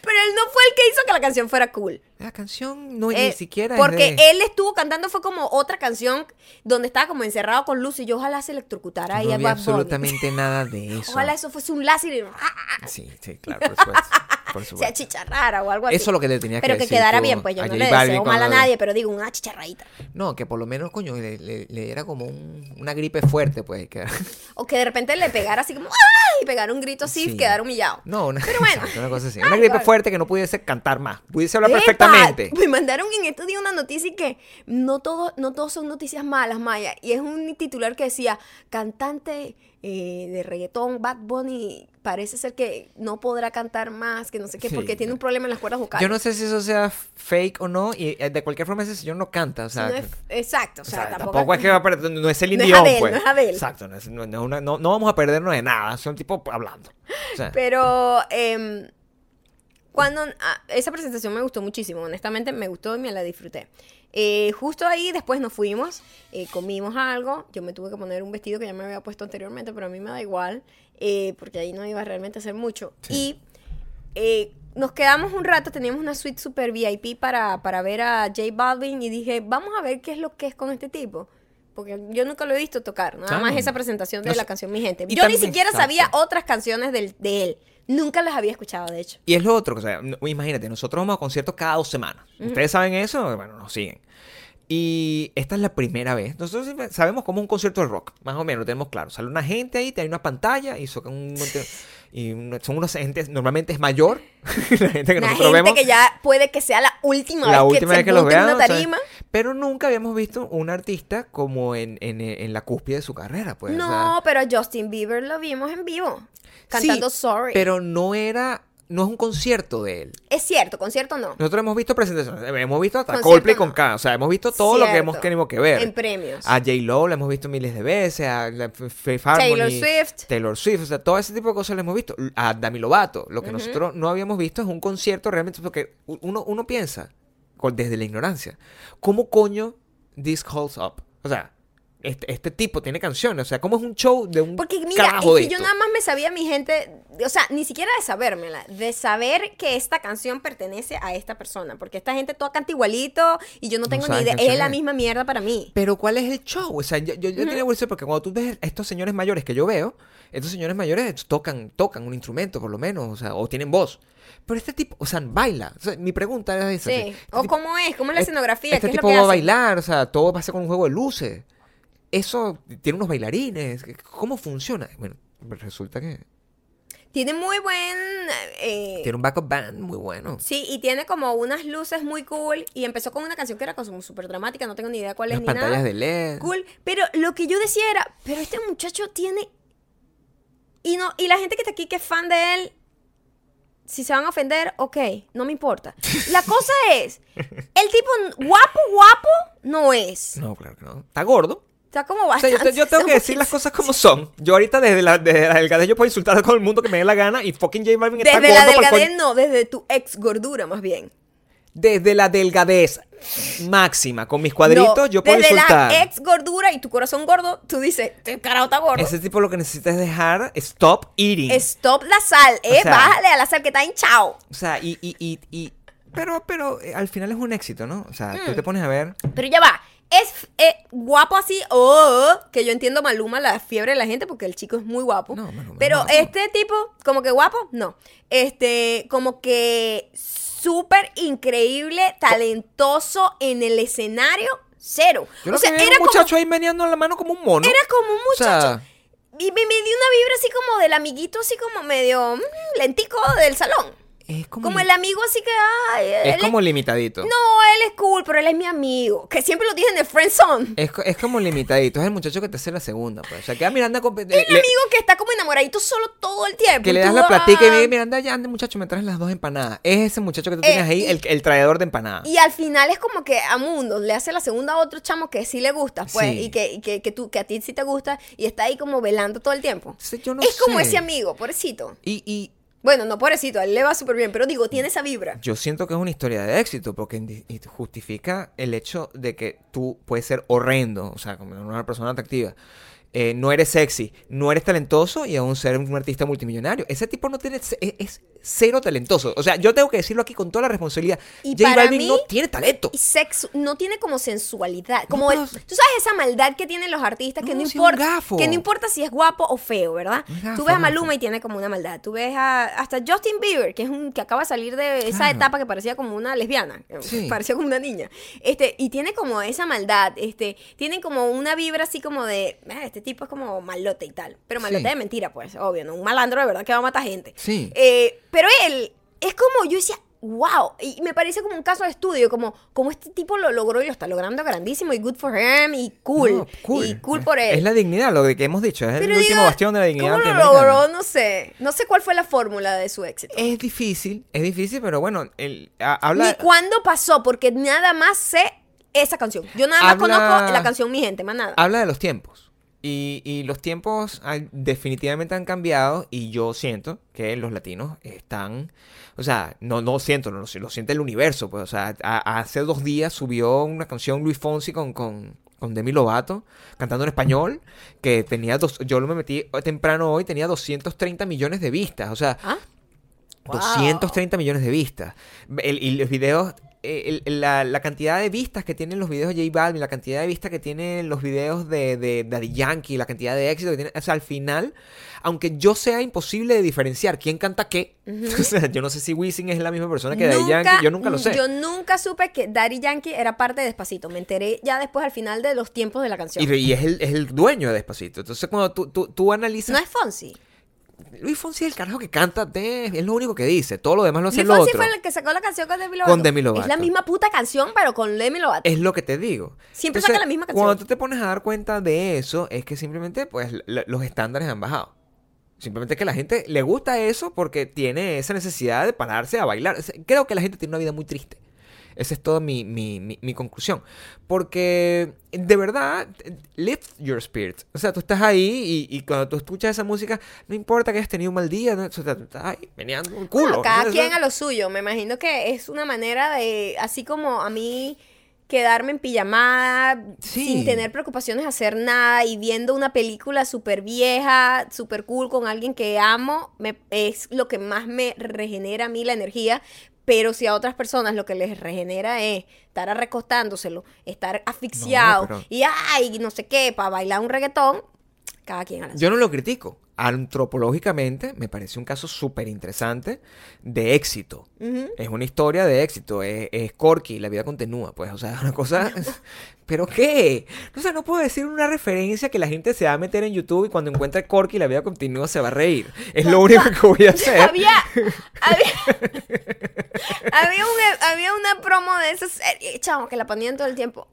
Pero él no fue el que hizo que la canción fuera cool. La canción no Eh, ni siquiera es porque de- él estuvo cantando fue como otra canción donde estaba como encerrado con luz y yo ojalá se electrocutara ahí no a Bunny. absolutamente nada de eso. Ojalá eso fuese un láser y Sí, sí, claro, por supuesto. Por se achicharrara o algo así. Eso es lo que le tenía que Pero que decir quedara bien, pues yo no le deseo mal a nadie, pero digo, una achicharradita. No, que por lo menos, coño, le, le- le era como un- una gripe fuerte, pues. que- O que de repente le pegara así como ¡ay! y pegara un grito así y Sí. quedara humillado. No, una, Pero bueno. exacto, una cosa así. Ay, Una gripe bueno. fuerte que no pudiese cantar más. Pudiese hablar ¡Epa! perfectamente. Me mandaron en estos días una noticia y que no todo, no todos son noticias malas, Maya. Y es un titular que decía, cantante eh, de reggaetón, Bad Bunny, parece ser que no podrá cantar más, que no sé qué, Sí. porque tiene un problema en las cuerdas vocales. Yo no sé si eso sea fake o no. Y eh, de cualquier forma ese señor no canta. O sea, no es- exacto, o o sea, tampoco, tampoco, es que va a perder. No es el No es pues. no es Adele. Exacto. No, es- no- una- vamos a perdernos de nada. Son tipo hablando. O sea, Pero em, cuando ah, esa presentación me gustó muchísimo, honestamente me gustó y me la disfruté. Eh, justo ahí después nos fuimos, eh, comimos algo, yo me tuve que poner un vestido que ya me había puesto anteriormente, pero a mí me da igual, eh, porque ahí no iba realmente a hacer mucho. Sí. Y nos quedamos un rato, teníamos una suite super VIP para, para ver a J Balvin y dije, vamos a ver qué es lo que es con este tipo. Porque yo nunca lo he visto tocar, nada Claro. más esa presentación de No la canción Mi Gente. Yo ni siquiera sabía otras canciones del- de él. Nunca las había escuchado, de hecho. Y es lo otro, o sea, imagínate, nosotros vamos a conciertos cada dos semanas. Ustedes saben eso, bueno, nos siguen. Y esta es la primera vez. Nosotros sabemos cómo es un concierto de rock, más o menos, lo tenemos claro. Sale una gente ahí, tiene una pantalla y, son un y son unos gente, normalmente es mayor, la gente que Una nosotros gente vemos. que ya puede que sea la última la vez última que vez que los vean. una o sea, tarima. pero nunca habíamos visto un artista como en, en, en la cúspide de su carrera, pues. o sea, no, pero a Justin Bieber lo vimos en vivo. Cantando sí, Sorry. Pero no era, no es un concierto de él. Es cierto, concierto no. Nosotros hemos visto presentaciones, hemos visto hasta Concierto Coldplay con. K, o sea, hemos visto todo lo que hemos tenido que ver. En premios. A J. Lo la hemos visto miles de veces, a Faith Harmony, Taylor Swift. Taylor Swift, o sea, todo ese tipo de cosas la hemos visto. A Dami Lovato, lo que nosotros no habíamos visto es un concierto realmente, porque uno, uno piensa, desde la ignorancia, ¿cómo coño this holds up? O sea, este, este tipo tiene canciones, o sea, ¿cómo es un show de un Porque mira, carajo es de que yo esto? nada más me sabía mi gente, o sea, ni siquiera de sabérmela, de saber que esta canción pertenece a esta persona, porque esta gente toda canta igualito y yo no No tengo ni saben idea, es la es. misma mierda para mí. Pero ¿cuál es el show? O sea, yo, yo, yo tenía curiosidad porque cuando tú ves a estos señores mayores que yo veo, estos señores mayores tocan, tocan un instrumento por lo menos, o sea, o tienen voz. Pero este tipo, o sea, baila. O sea, mi pregunta era esa. Sí. Este O tipo- cómo es, cómo es la este- escenografía, Este qué es tipo lo que va a hace. bailar, o sea, todo a ser con un juego de luces. Eso tiene unos bailarines. ¿Cómo funciona? Bueno, resulta que Tiene muy buen... eh, tiene un backup band muy bueno. Sí, y tiene como unas luces muy cool. Y empezó con una canción que era como súper dramática, no tengo ni idea cuál es ni pantallas nada. de LED. Cool. Pero lo que yo decía era, pero este muchacho tiene. Y no, y la gente que está aquí que es fan de él, si se van a ofender, ok, no me importa. La cosa es, el tipo guapo, guapo no es. No, claro que no. Está gordo. Está como O sea, bastante. yo, te- yo tengo que decir las cosas como son. Yo ahorita desde la, desde la delgadez yo puedo insultar a todo el mundo que me dé la gana y fucking J Balvin está Desde la delgadez, no, desde tu ex gordura, más bien. Desde la delgadez máxima, con mis cuadritos, No, yo puedo desde insultar. la ex gordura y tu corazón gordo, tú dices, este carajo está gordo. Ese tipo lo que necesita es dejar stop eating. Stop la sal, eh, sea- bájale a la sal que está hinchado. O sea, y, y, y, y- pero, pero eh, al final es un éxito, ¿no? O sea, Mm. tú te pones a ver. Pero ya va. Es eh, guapo así, oh, que yo entiendo Maluma la fiebre de la gente porque el chico es muy guapo. No, Maluma Pero este tipo, como que guapo, no. Este, como que súper increíble, talentoso en el escenario, cero. Yo o lo sea, que vi era un como, muchacho ahí meneando la mano como un mono. era como un O sea, muchacho. y me, me dio una vibra así como del amiguito, así como medio mm, lentico del salón. Es como, Como el amigo así que, ay, es él como limitadito. No, él es cool, pero él es mi amigo. Que siempre lo dicen de friendzone. Es, co- es como limitadito. Es el muchacho que te hace la segunda, pues. O sea, queda Miranda con. El le- amigo que está como enamoradito solo todo el tiempo. que le das tú, la platica y ah, me dice, Miranda, ya ande, muchacho, me traes las dos empanadas. Es ese muchacho que tú Eh, tienes ahí, y- el, el traidor de empanadas. Y al final es como que a Mundo le hace la segunda a otro chamo que sí le gusta, pues, Sí. y, que, y que, que tú, que a ti sí te gusta, y está ahí como velando todo el tiempo. Yo no es como ese amigo, pobrecito. Y, y Bueno, no pobrecito, a él le va súper bien, pero digo, tiene esa vibra. yo siento que es una historia de éxito porque justifica el hecho de que tú puedes ser horrendo, o sea, como una persona atractiva. eh, no eres sexy, no eres talentoso y aún ser un artista multimillonario. Ese tipo no tiene, es cero talentoso. O sea, yo tengo que decirlo aquí con toda la responsabilidad. Y J para Balvin mí- no tiene talento. Y sexo, no tiene como sensualidad. Como No, el- pero- tú sabes esa maldad que tienen los artistas, que No, si importa. Que no importa si es guapo o feo, ¿verdad? Gafo, tú ves a gafo. Maluma y tiene como una maldad. Tú ves a, hasta Justin Bieber, que es un que acaba de salir de esa Claro. etapa que parecía como una lesbiana. Sí. Parecía como una niña. Este, y tiene como esa maldad. Este, tiene como una vibra así como de. "Ah, este tipo es como malote y tal. Pero malote Sí. de mentira, pues, obvio, ¿no? Un malandro de verdad que va a matar gente. Sí. Eh, pero él es como, yo decía, wow, y me parece como un caso de estudio, como, como este tipo lo logró y lo está logrando grandísimo y good for him y cool. No, cool. Y cool por él. Es la dignidad, lo que hemos dicho. Es Pero el último bastión de la dignidad ¿Cómo lo logró? No sé. No sé cuál fue la fórmula de su éxito. Es difícil, es difícil, pero bueno, a- habla... Ni cuándo pasó, porque nada más sé esa canción. Yo nada más Habla- conozco la canción Mi Gente, más nada. habla de los tiempos. Y, y los tiempos definitivamente han cambiado y yo siento que los latinos están, o sea, no, no siento, no, lo, lo siente el universo, pues, o sea, a- hace dos días subió una canción Luis Fonsi con, con, con Demi Lovato cantando en español, que tenía dos, yo lo me metí temprano hoy, tenía 230 millones de vistas, o sea, ¿Ah? Wow. 230 millones de vistas. El- y los videos eh, el- la, la cantidad de vistas que tienen los videos de J Balvin, la cantidad de vistas que tienen los videos de, de Daddy Yankee, la cantidad de éxito que tiene, o sea, al final, aunque yo sea imposible de diferenciar quién canta qué, o sea, yo no sé si Wisin es la misma persona que Daddy Yankee, yo nunca lo sé. Yo nunca supe que Daddy Yankee era parte de Despacito. Me enteré ya después al final de los tiempos de la canción. Y, y es, el, es el dueño de Despacito. Entonces, cuando tú, tú, tú analizas. no es Fonsi. Luis Fonsi es el carajo que canta, de- es lo único que dice. Todo lo demás lo hace Luis Fonsi fue el que sacó la canción con Demi Lovato. Con Demi Lovato. Es la misma puta canción, pero con Demi Lovato. Es lo que te digo. Siempre saca la misma canción. Cuando tú te pones a dar cuenta de eso, es que simplemente, pues, los estándares han bajado. Simplemente que la gente le gusta eso porque tiene esa necesidad de pararse a bailar. Creo que la gente tiene una vida muy triste. Esa es toda mi, mi, mi- mi conclusión. Porque, de verdad, lift your spirit. O sea, tú estás ahí y, y cuando tú escuchas esa música, no importa que hayas tenido un mal día, ¿no? o sea, tú estás ahí meneando el culo. Bueno, cada quien a lo suyo. Me imagino que es una manera de, así como a mí quedarme en pijamada Sí. sin tener preocupaciones hacer nada y viendo una película súper vieja, súper cool con alguien que amo, me, es lo que más me regenera a mí la energía. Pero si a otras personas lo que les regenera es estar recostándoselo, estar asfixiado pero- y ay, no sé qué, para bailar un reggaetón, cada quien a la Yo no lo critico. Antropológicamente me parece un caso súper interesante de éxito. Es una historia de éxito. Es, es Corky, la vida continúa, pues. O sea, una cosa. ¿Pero qué? O sea, no puedo decir una referencia que la gente se va a meter en YouTube y cuando encuentre Corky, la vida continúa, se va a reír. Es lo único que voy a hacer. había, había, había, un- había una promo de esa serie, chamo, que la ponían todo el tiempo.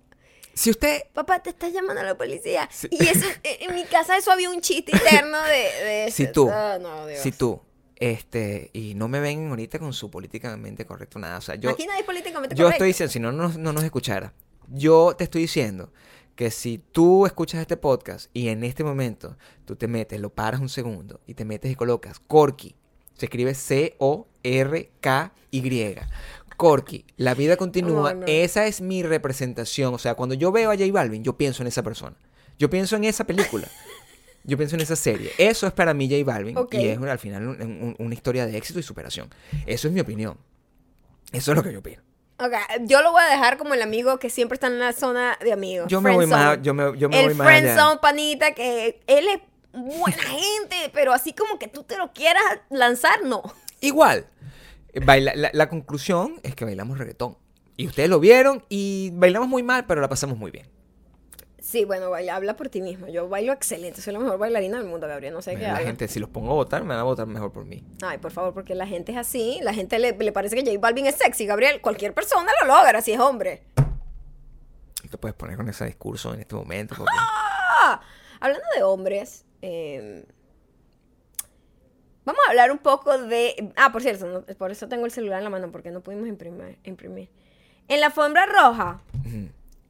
Si usted. Papá, te está llamando a la policía. Sí. Y eso, en en mi casa eso había un chiste interno de... de Si tú. No, Dios. Si tú. Este. Y no me ven ahorita con su políticamente correcto nada. O sea, yo. Aquí nadie es políticamente Yo correcto. estoy diciendo, si no, no, no nos escuchara, yo te estoy diciendo que si tú escuchas este podcast y en este momento tú te metes, lo paras un segundo y te metes y colocas Corky, se escribe C-O-R-K-Y. Corky, la vida continúa, no. esa es mi representación. O sea, cuando yo veo a J Balvin, yo pienso en esa persona. Yo pienso en esa película. Yo pienso en esa serie. Eso es para mí J Balvin. Y es al final un- un- una historia de éxito y superación. Eso es mi opinión. Eso es lo que yo opino. Ok, yo lo voy a dejar como el amigo que siempre está en la zona de amigos. Yo me voy friend más, zone. yo me, yo me el voy más friend allá. zone panita que él es buena gente, pero así como que tú te lo quieras lanzar, no. Igual, eh, baila- la, la conclusión es que bailamos reggaetón. Y ustedes lo vieron y bailamos muy mal, pero la pasamos muy bien. Sí, bueno, baila, habla por ti mismo. Yo bailo excelente, soy la mejor bailarina del mundo, Gabriel. No sé qué la habla. gente, si los pongo a votar, me van a votar mejor por mí. Ay, por favor, porque la gente es así. La gente le, le parece que J Balvin es sexy, Gabriel. Cualquier persona lo logra si es hombre. Te puedes poner con ese discurso en este momento. porque- Ah, hablando de hombres, eh, vamos a hablar un poco de... Ah, por cierto, no- por eso tengo el celular en la mano, porque no pudimos imprimir. imprimir. En la alfombra roja.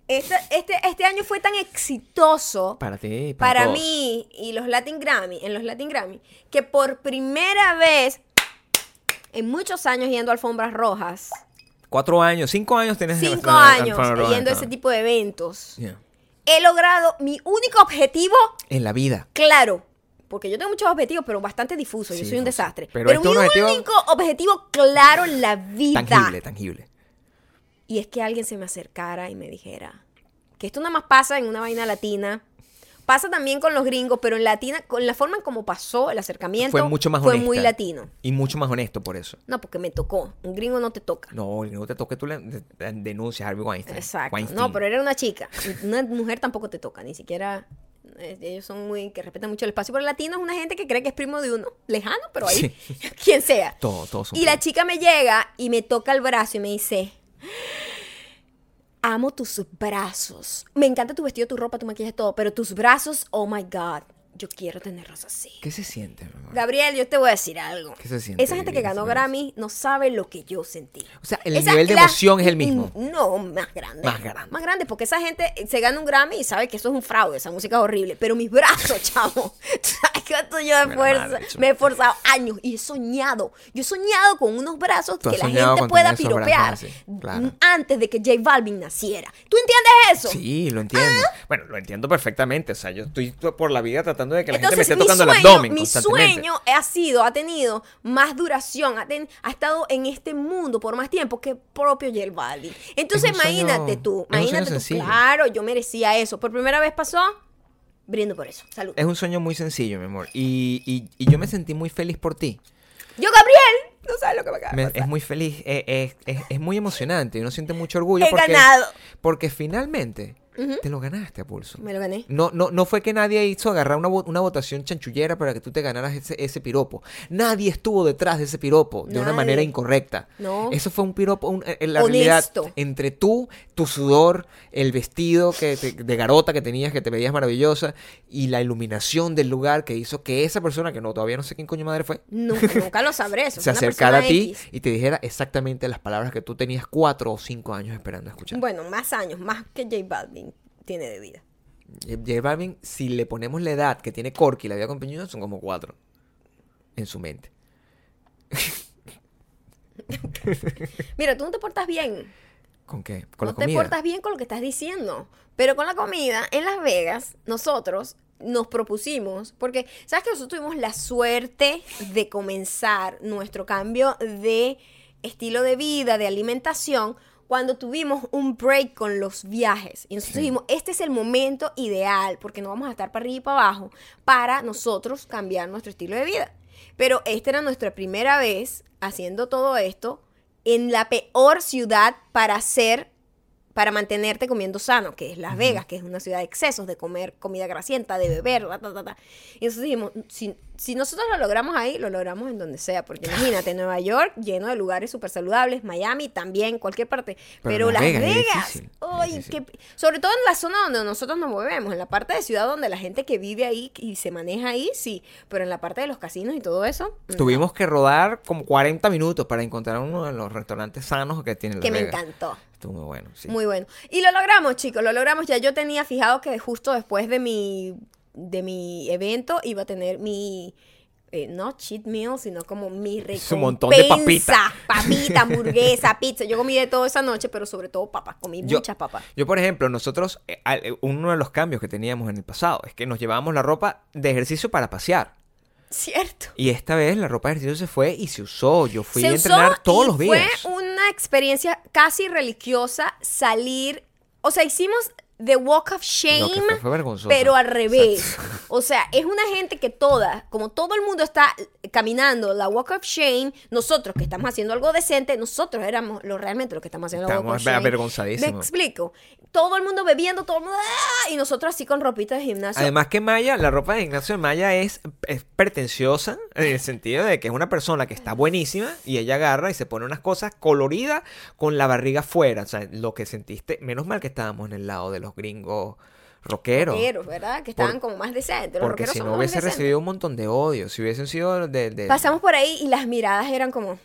Este, este, este año fue tan exitoso Para ti, para, para mí y los Latin Grammy, en los Latin Grammy, que por primera vez en muchos años yendo a alfombras rojas, Cuatro años, cinco años tenés cinco años alfombra roja, yendo a ese tipo de eventos, Yeah. he logrado mi único objetivo En la vida. claro. Porque yo tengo muchos objetivos, pero bastante difusos. yo Sí, soy un desastre. Pero Pero, este mi es un objetivo- único objetivo claro en la vida. Tangible, tangible. Y es que alguien se me acercara y me dijera que esto nada más pasa en una vaina latina. Pasa también con los gringos, pero en latina, con la forma en cómo pasó el acercamiento, Fue mucho más fue honesta. muy latino. Y mucho más honesto por eso. No, porque me tocó. Un gringo no te toca. No, y no te toque tú le de- de- denuncias a Harvey Weinstein. Exacto. Weinstein. No, pero era una chica. Una mujer tampoco te toca, ni siquiera. eh, Ellos son muy. que respetan mucho el espacio. Pero el latino es una gente que cree que es primo de uno. Lejano, pero ahí. Quien sea. Todo, todos son Y la chica me llega y me toca el brazo y me dice. Amo tus brazos. Me encanta tu vestido, tu ropa, tu maquillaje, todo. Pero tus brazos, oh my God. Yo quiero tenerlos así. ¿Qué se siente, mi amor? Gabriel, yo te voy a decir algo. ¿Qué se siente Esa gente que ganó Grammy no sabe lo que yo sentí. O sea, el Esa- nivel de la- emoción es el mismo. No, más grande. Más grande. Más grande, porque esa gente se gana un Grammy y sabe que eso es un fraude, esa música es horrible. Pero mis brazos, chavo. ¿Sabes cuánto yo madre, chamo. me he esforzado años y he soñado. Yo he soñado con unos brazos que la gente pueda piropear brazos así, claro. antes de que J Balvin naciera. ¿Tú entiendes eso? Sí, lo entiendo. Ah. Bueno, lo entiendo perfectamente. O sea, yo estoy por la vida tratando hablando de que la gente me Entonces, esté tocando el sueño, abdomen mi sueño ha sido, ha tenido más duración, ha, ten- ha estado en este mundo por más tiempo que propio Balvin. Entonces, sueño- imagínate tú, imagínate tú, claro, yo merecía eso. Por primera vez pasó, brindo por eso. Salud. Es un sueño muy sencillo, mi amor. Y, y- y yo me sentí muy feliz por ti. Yo, Gabriel, no sabes lo que me acaba de pasar. es muy feliz, eh, eh, es, es muy emocionante. Uno siente mucho orgullo He porque, ganado. porque finalmente te lo ganaste a pulso. Me lo gané. No, no, no fue que nadie hizo agarrar una, una votación chanchullera para que tú te ganaras ese, ese piropo. Nadie estuvo detrás de ese piropo de una manera incorrecta. No. Eso fue un piropo, un- eh, en la realidad, Honesto. entre tú, tu sudor, el vestido que te- de garota que tenías, que te veías maravillosa, y la iluminación del lugar que hizo que esa persona, que no todavía no sé quién coño madre fue, Nunca, nunca lo sabré. Eso se acercara a ti X. y te dijera exactamente las palabras que tú tenías cuatro o cinco años esperando escuchar. Bueno, más años, más que J Balvin tiene de vida. J Balvin, si le ponemos la edad que tiene Corky la vida con Peñudo, son como cuatro en su mente. Mira, tú no te portas bien. ¿Con qué? Con no la comida. te portas bien con lo que estás diciendo. Pero con la comida, en Las Vegas, nosotros nos propusimos, porque, ¿sabes que nosotros tuvimos la suerte de comenzar nuestro cambio de estilo de vida, de alimentación, cuando tuvimos un break con los viajes. Y nosotros Sí. dijimos, este es el momento ideal, porque no vamos a estar para arriba y para abajo, para nosotros cambiar nuestro estilo de vida. Pero esta era nuestra primera vez haciendo todo esto en la peor ciudad para hacer, para mantenerte comiendo sano, que es Las Vegas, que es una ciudad de excesos, de comer comida grasienta, de beber, ta, ta, ta, ta. Y entonces dijimos, si, si nosotros lo logramos ahí, lo logramos en donde sea, porque imagínate, Nueva York lleno de lugares súper saludables, Miami también, cualquier parte, Pero pero, Las Vegas Vegas, ay, qué- sobre todo en la zona donde nosotros nos movemos, en la parte de ciudad donde la gente que vive ahí y se maneja ahí, sí, pero en la parte de los casinos y todo eso, no. Tuvimos que rodar como 40 minutos para encontrar uno de los restaurantes sanos que tiene Las que me Vegas. encantó. Estuvo muy bueno, sí. Muy bueno. Y lo logramos, chicos, lo logramos. Ya yo tenía fijado que justo después de mi, de mi evento iba a tener mi, eh, no cheat meal, sino como mi recompensa. Su montón de papita. Papita, hamburguesa, pizza. Yo comí de todo esa noche, pero sobre todo papas. Comí Yo- muchas papas. Yo, por ejemplo, nosotros, eh, eh, uno de los cambios que teníamos en el pasado es que nos llevábamos la ropa de ejercicio para pasear. Cierto. Y esta vez la ropa de ejercicio se fue y se usó. Yo fui Se a usó entrenar todos y los días. Fue una experiencia casi religiosa salir. O sea, hicimos The Walk of Shame. Lo fue. Pero al revés. O sea, es una gente que toda, como todo el mundo está caminando la Walk of Shame, nosotros que estamos haciendo algo decente, nosotros éramos los realmente los que estamos haciendo la Walk Estamos of Shame. avergonzadísimos. Me explico. Todo el mundo bebiendo, todo el mundo. ¡ah! Y nosotros así con ropita de gimnasio. Además que Maya, la ropa de gimnasio de Maya es, es pretenciosa en el sentido de que es una persona que está buenísima y ella agarra y se pone unas cosas coloridas con la barriga fuera. O sea, lo que sentiste, menos mal que estábamos en el lado de los gringos rockeros. rockeros, ¿verdad? Que estaban Por- como más decentes. Los Porque si no hubiese recibido un montón de odio, si hubiesen sido de... de- Pasamos por ahí y las miradas eran como.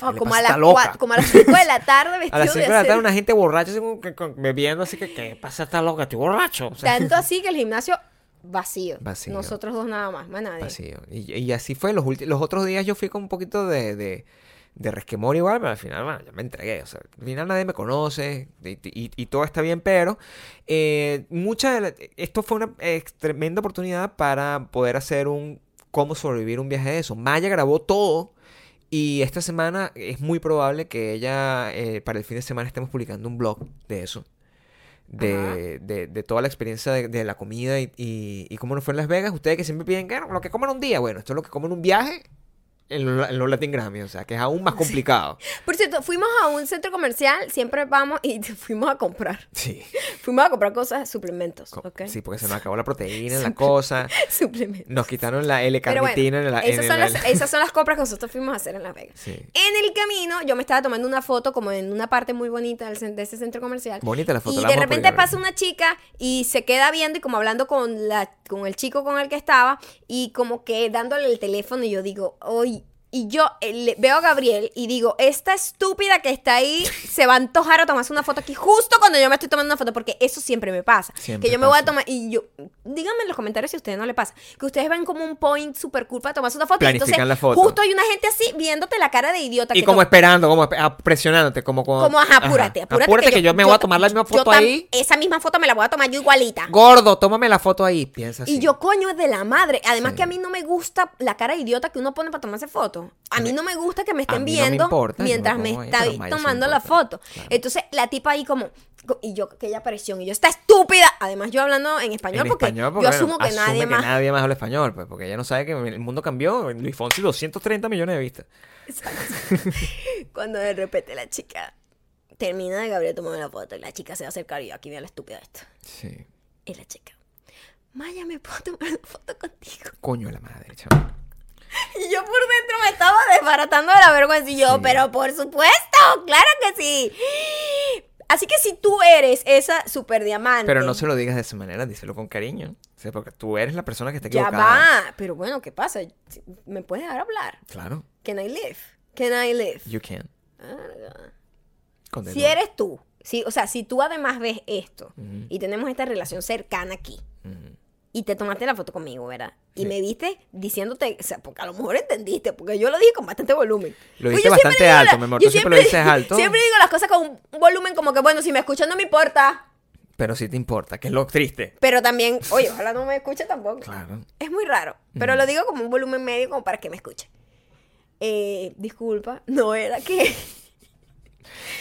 Como a, las Está loca. cua- como a las 5 de la tarde vestido a las 5 de la hacer- tarde una gente borracha bebiendo así que ¿qué pasa esta loca? Estoy borracho. O sea, Tanto así que el gimnasio vacío. Vacío. Nosotros dos nada más, más nadie. vacío. Y, y así fue. Los, los otros días yo fui con un poquito de, de, de resquemor igual, pero al final, bueno, ya me entregué. O sea, al final nadie me conoce y, y- y todo está bien, pero eh, mucha de la- esto fue una eh, tremenda oportunidad para poder hacer un cómo sobrevivir un viaje de eso. Maya grabó todo. Y esta semana es muy probable que ella, eh, para el fin de semana, estemos publicando un blog de eso. De, de, de toda la experiencia de, de la comida y, y, y cómo nos fue en Las Vegas. Ustedes que siempre piden que lo que comen un día, bueno, esto es lo que comen un viaje en los, Latin Grammy, o sea, que es aún más complicado. Por cierto, fuimos a un centro comercial, siempre vamos y fuimos a comprar. Sí. Fuimos a comprar cosas, suplementos, Co- ¿ok? Sí, porque se nos acabó la proteína la cosa. suplementos. Nos quitaron la Pero bueno, L-carnitina en la... en esas, son el- las, esas son las compras que nosotros fuimos a hacer en Las Vegas. Sí. En el camino, yo me estaba tomando una foto como en una parte muy bonita del de ese centro comercial. Bonita la foto, Y la de repente pasa una chica y se queda viendo y como hablando con, la, con el chico con el que estaba y como que dándole el teléfono y yo digo, hoy. Y yo eh, veo a Gabriel y digo, esta estúpida que está ahí se va a antojar a tomarse una foto aquí justo cuando yo me estoy tomando una foto, porque eso siempre me pasa. Siempre que yo me voy a tomar, y yo, díganme en los comentarios si a ustedes no le pasa, que ustedes ven como un point super cool para tomarse una foto. y Planifican entonces, la foto. justo hay una gente así viéndote la cara de idiota. Y que como esperando, como ah, presionándote, como como... como, ajá, apúrate, apúrate. Apúrate que, yo, me voy a tomar la misma foto ahí. Esa misma foto me la voy a tomar yo igualita. Gordo, tómame la foto ahí. Piensa así. Y yo, coño, es de la madre. Además Sí. que a mí no me gusta la cara de idiota que uno pone para tomarse fotos. A mí no me gusta que me estén mí no me viendo importa, yo me mientras me ahí, está sí tomando la foto. Claro. Entonces, la tipa ahí como... Y yo, aquella presión. Y yo, está estúpida. Además, yo hablando en español En porque español, porque, yo bueno, asumo que nadie más... nadie más habla español, pues, porque ella no sabe que el mundo cambió. Luis Fonsi, 230 millones de vistas. Cuando de repente la chica termina de Gabriel tomando la foto y la chica se va a acercar y yo, aquí viene la estúpida esta. Sí. Y la chica, Maya, ¿me puedo tomar una foto contigo? Coño de la madre, chaval. Y yo por dentro me estaba desbaratando de la vergüenza. Y yo, Sí. pero por supuesto, claro que sí. Así que si tú eres esa super diamante. Pero no se lo digas de esa manera, díselo con cariño. O sea, porque tú eres la persona que está Ya equivocada. va. Pero bueno, ¿qué pasa? ¿Me puedes dejar hablar? Claro, Can I live? Can I live? you can. Con Si eres tú, si, o sea, si tú además ves esto y tenemos esta relación cercana aquí. Y te tomaste la foto conmigo, ¿verdad? Y Sí. me viste diciéndote, o sea, porque a lo mejor entendiste, porque yo lo dije con bastante volumen. Lo Pues siempre bastante alto, la- mi amor, tú siempre lo dices alto. Siempre digo las cosas con un volumen como que, bueno, si me escuchan no me importa. Pero sí te importa, que es lo triste. Pero también, oye, ojalá no me escuche tampoco. Claro. Es muy raro, pero Mm. lo digo como un volumen medio como para que me escuche. Eh, disculpa, no era que...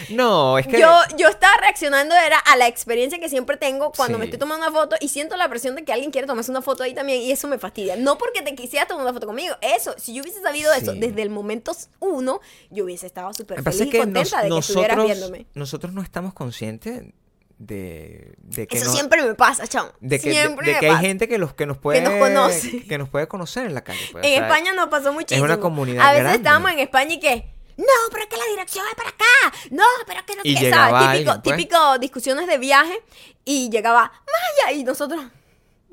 No, es que. Yo, yo estaba reaccionando era a la experiencia que siempre tengo cuando me estoy tomando una foto y siento la presión de que alguien quiere tomarse una foto ahí también y eso me fastidia. No porque te quisieras tomar una foto conmigo, eso, si yo hubiese sabido eso desde el momento uno, yo hubiese estado súper feliz y contenta nos- de que estuvieras nosotros, viéndome. nosotros no estamos conscientes de, de que Eso no- siempre me pasa, chamo. de que, de- siempre de me que hay gente que los que nos puede nos conoce. que nos puede conocer en la calle pues, o En sea, España nos pasó muchísimo. una comunidad A veces grande. estábamos en España y que, no, pero es que la dirección es para acá. No, pero es que no Y qué", llegaba ¿sabes? Típico, alguien, pues. típico discusiones de viaje y llegaba, Maya, y nosotros,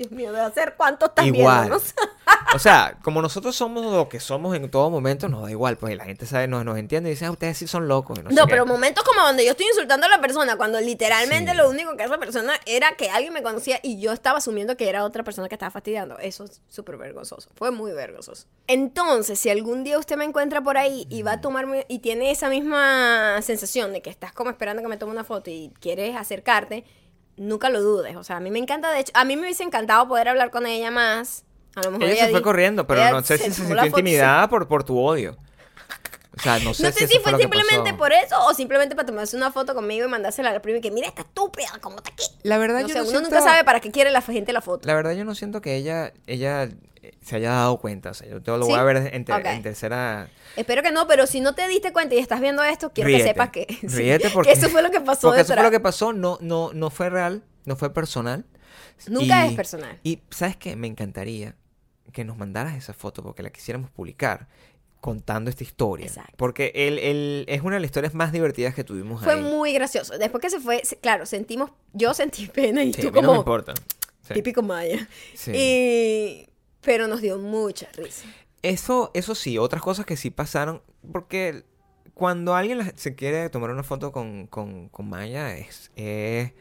Dios mío, debe hacer cuánto estás Igual. o sea como nosotros somos lo que somos en todo momento nos da igual pues la gente sabe nos, nos entiende y dice ah, ustedes sí son locos y no, sé No, qué". pero momentos como donde yo estoy insultando a la persona, cuando literalmente Sí. lo único que esa persona era que alguien me conocía y yo estaba asumiendo que era otra persona que estaba fastidiando. Eso es súper vergonzoso. Fue muy vergonzoso. Entonces, si algún día usted me encuentra por ahí y va a tomarme y tiene esa misma sensación de que estás como esperando que me tome una foto y quieres acercarte, nunca lo dudes. O sea, a mí me encanta, de hecho, a mí me hubiese encantado poder hablar con ella más. A lo mejor ella se fue corriendo pero no sé si se sintió intimidada por, por tu odio o sea no sé no sé eso si fue que simplemente pasó. por eso o simplemente para tomarse una foto conmigo y mandársela a la prima y que mira esta estúpida, ¿cómo está aquí? la verdad No yo sé, no uno siento- nunca sabe para qué quiere la gente la foto. La verdad yo no siento que ella, ella eh, se haya dado cuenta. O sea, yo te lo voy a ver en, ter- Ok. en tercera... Espero que no, pero si no te diste cuenta y estás viendo esto, quiero que sepas que, sí, Ríete que porque... eso fue lo que pasó Porque eso fue lo que pasó, no, no, no fue real, no fue personal. Nunca Y- es personal. Y ¿sabes qué? Me encantaría que nos mandaras esa foto porque la quisiéramos publicar contando esta historia. Exacto. Porque él, él- es una de las historias más divertidas que tuvimos Fue ahí. muy gracioso. Después que se fue, claro, sentimos, yo sentí pena y Sí, tú a mí no me importa. Sí. típico Maya. Sí. Y pero nos dio mucha risa. Eso, eso sí, otras cosas que sí pasaron, porque cuando alguien se quiere tomar una foto con, con, con Maya es, es,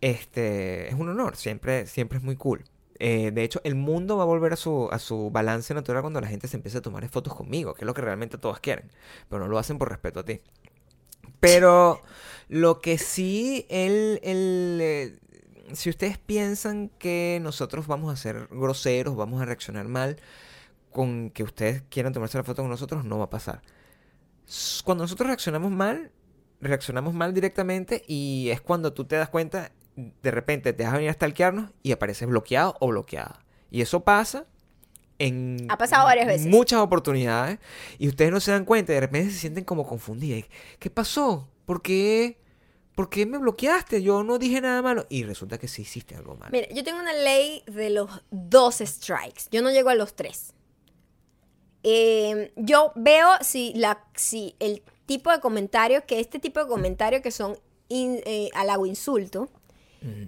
este, es un honor, siempre, siempre es muy cool. Eh, de hecho, el mundo va a volver a su, a su balance natural cuando la gente se empiece a tomar fotos conmigo, que es lo que realmente todos quieren, pero no lo hacen por respeto a ti. Pero lo que sí, él, eh, si ustedes piensan que nosotros vamos a ser groseros, vamos a reaccionar mal, con que ustedes quieran tomarse la foto con nosotros, no va a pasar. Cuando nosotros reaccionamos mal, reaccionamos mal directamente y es cuando tú te das cuenta, de repente te vas a venir a stalkearnos y apareces bloqueado o bloqueada. Y eso pasa en Ha pasado varias veces. muchas oportunidades y ustedes no se dan cuenta y de repente se sienten como confundidas. ¿Qué pasó? ¿Por qué? ¿Por qué me bloqueaste? Yo no dije nada malo. Y resulta que sí hiciste algo malo. Mira, yo tengo una ley de los dos strikes. Yo no llego a los tres. Eh, yo veo si, la, si el tipo de comentarios, que este tipo de comentarios que son in- eh, insulto,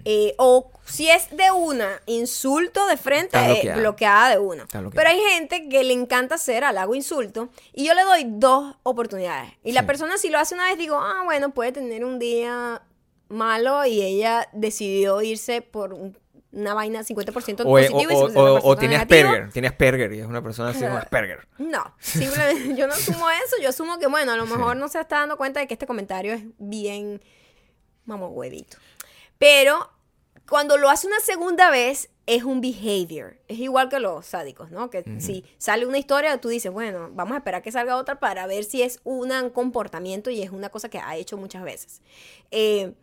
Eh, o si es de una, insulto de frente, eh, bloqueada. bloqueada de una. Bloqueada. Pero hay gente que le encanta hacer halago insulto y yo le doy dos oportunidades. Y la persona si lo hace una vez digo, ah, bueno, puede tener un día malo y ella decidió irse por un- una vaina 50% O, o, positivo o- 50% o- o tiene. Asperger. Tiene Asperger y es una persona así Claro. Asperger. No, simplemente yo no asumo eso, yo asumo que bueno, a lo mejor no se está dando cuenta de que este comentario es bien vamos huevito. Pero cuando lo hace una segunda vez es un behavior, es igual que los sádicos, ¿no? Que si sale una historia tú dices, bueno, vamos a esperar que salga otra para ver si es un comportamiento y es una cosa que ha hecho muchas veces. Eh,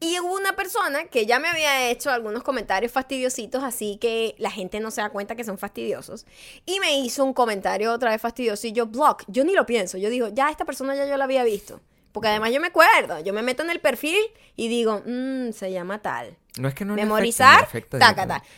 y hubo una persona que ya me había hecho algunos comentarios fastidiositos, así que la gente no se da cuenta que son fastidiosos. Y me hizo un comentario otra vez fastidioso y yo, block, yo ni lo pienso. Yo digo, ya esta persona ya yo la había visto. Porque además yo me acuerdo, yo me meto en el perfil y digo, "Mm, se llama tal. No es que no Memorizar, afecta.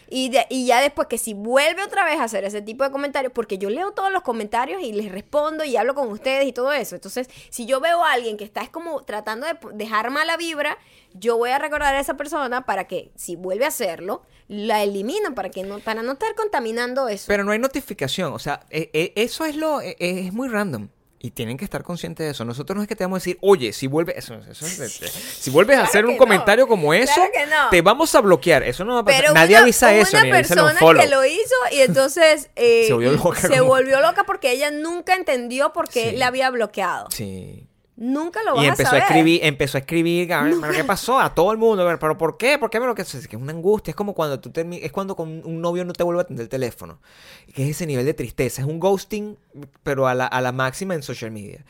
Y, de- y ya después que si vuelve otra vez a hacer ese tipo de comentarios, porque yo leo todos los comentarios y les respondo y hablo con ustedes y todo eso. Entonces, si yo veo a alguien que está es como tratando de dejar mala vibra, yo voy a recordar a esa persona para que si vuelve a hacerlo, la elimino para que no, para no estar contaminando eso. Pero no hay notificación, o sea, e- e- eso es lo, e- e- es muy random. Y tienen que estar conscientes de eso. Nosotros no es que te vamos a decir, oye, si vuelves, eso, eso si vuelves a hacer un no. comentario como eso, Claro que no. te vamos a bloquear. Eso no va a pasar. Pero Nadie una- avisa eso, una ni persona que lo hizo y entonces eh, Se volvió loca se volvió loca porque ella nunca entendió por qué Sí. la había bloqueado. Sí. Nunca lo vas Y a empezó a, saber. escribir, empezó a escribir, a ¿pero qué pasó? A todo el mundo, a pero ¿por qué? ¿Por qué me lo que es que es una angustia? Es como cuando tú es cuando con un novio no te vuelve a atender el teléfono. Que es ese nivel de tristeza, es un ghosting, pero a la, a la máxima en social media.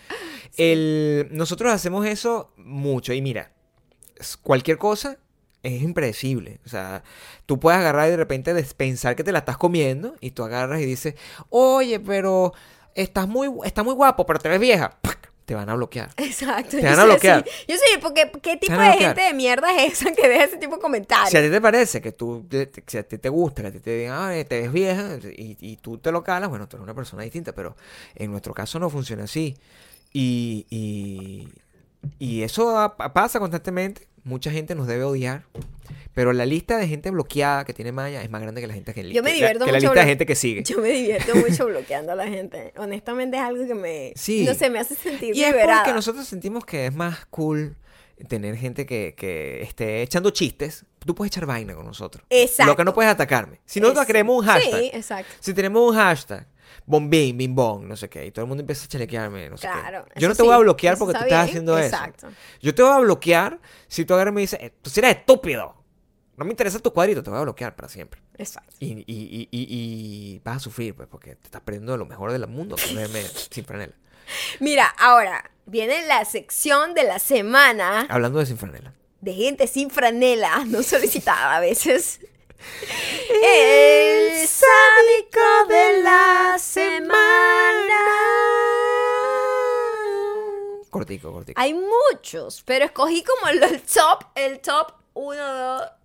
El, nosotros hacemos eso mucho y mira, cualquier cosa es impredecible. O sea, tú puedes agarrar y de repente pensar que te la estás comiendo y tú agarras y dices, oye, pero estás muy, gu- está muy guapo, pero te ves vieja. ¡Pac! Te van a bloquear. Exacto. Te van a bloquear. sí. Yo sí, porque ¿qué tipo de gente de mierda es esa que deja ese tipo de comentarios? Si a ti te parece que tú, si a ti te gusta, que a ti te digan, "Ay, te ves vieja, y, y tú te lo calas, bueno, tú eres una persona distinta, pero en nuestro caso no funciona así. Y, y, y eso pasa constantemente. Mucha gente nos debe odiar. Pero la lista de gente bloqueada que tiene Maya es más grande que la gente que, Yo me divierto que la lista de gente que sigue. Yo me divierto mucho bloqueando a la gente. Honestamente es algo que me... Sí. No sé, me hace sentir Y es porque nosotros sentimos que es más cool tener gente que, que esté echando chistes. Tú puedes echar vaina con nosotros. Exacto. Lo que no puedes atacarme. Si nosotros creemos un hashtag. Sí, exacto. Si tenemos un hashtag, bombín, bim bom, no sé qué, y todo el mundo empieza a chalequearme, no sé Claro. qué. Yo no te voy a bloquear porque tú está estás bien, haciendo Exacto. eso. Yo te voy a bloquear si tú agarras y me dices, eh, tú eres estúpido. No me interesa tu cuadrito, te voy a bloquear para siempre. Exacto. Y, y, y, y, vas a sufrir, pues, porque te estás perdiendo de lo mejor del mundo verme sin franela. Mira, ahora viene la sección de la semana Hablando de sin franela. de gente sin franela, no solicitada a veces. El sádico de la semana. Cortico, cortico. Hay muchos, pero escogí como el top, el top 1,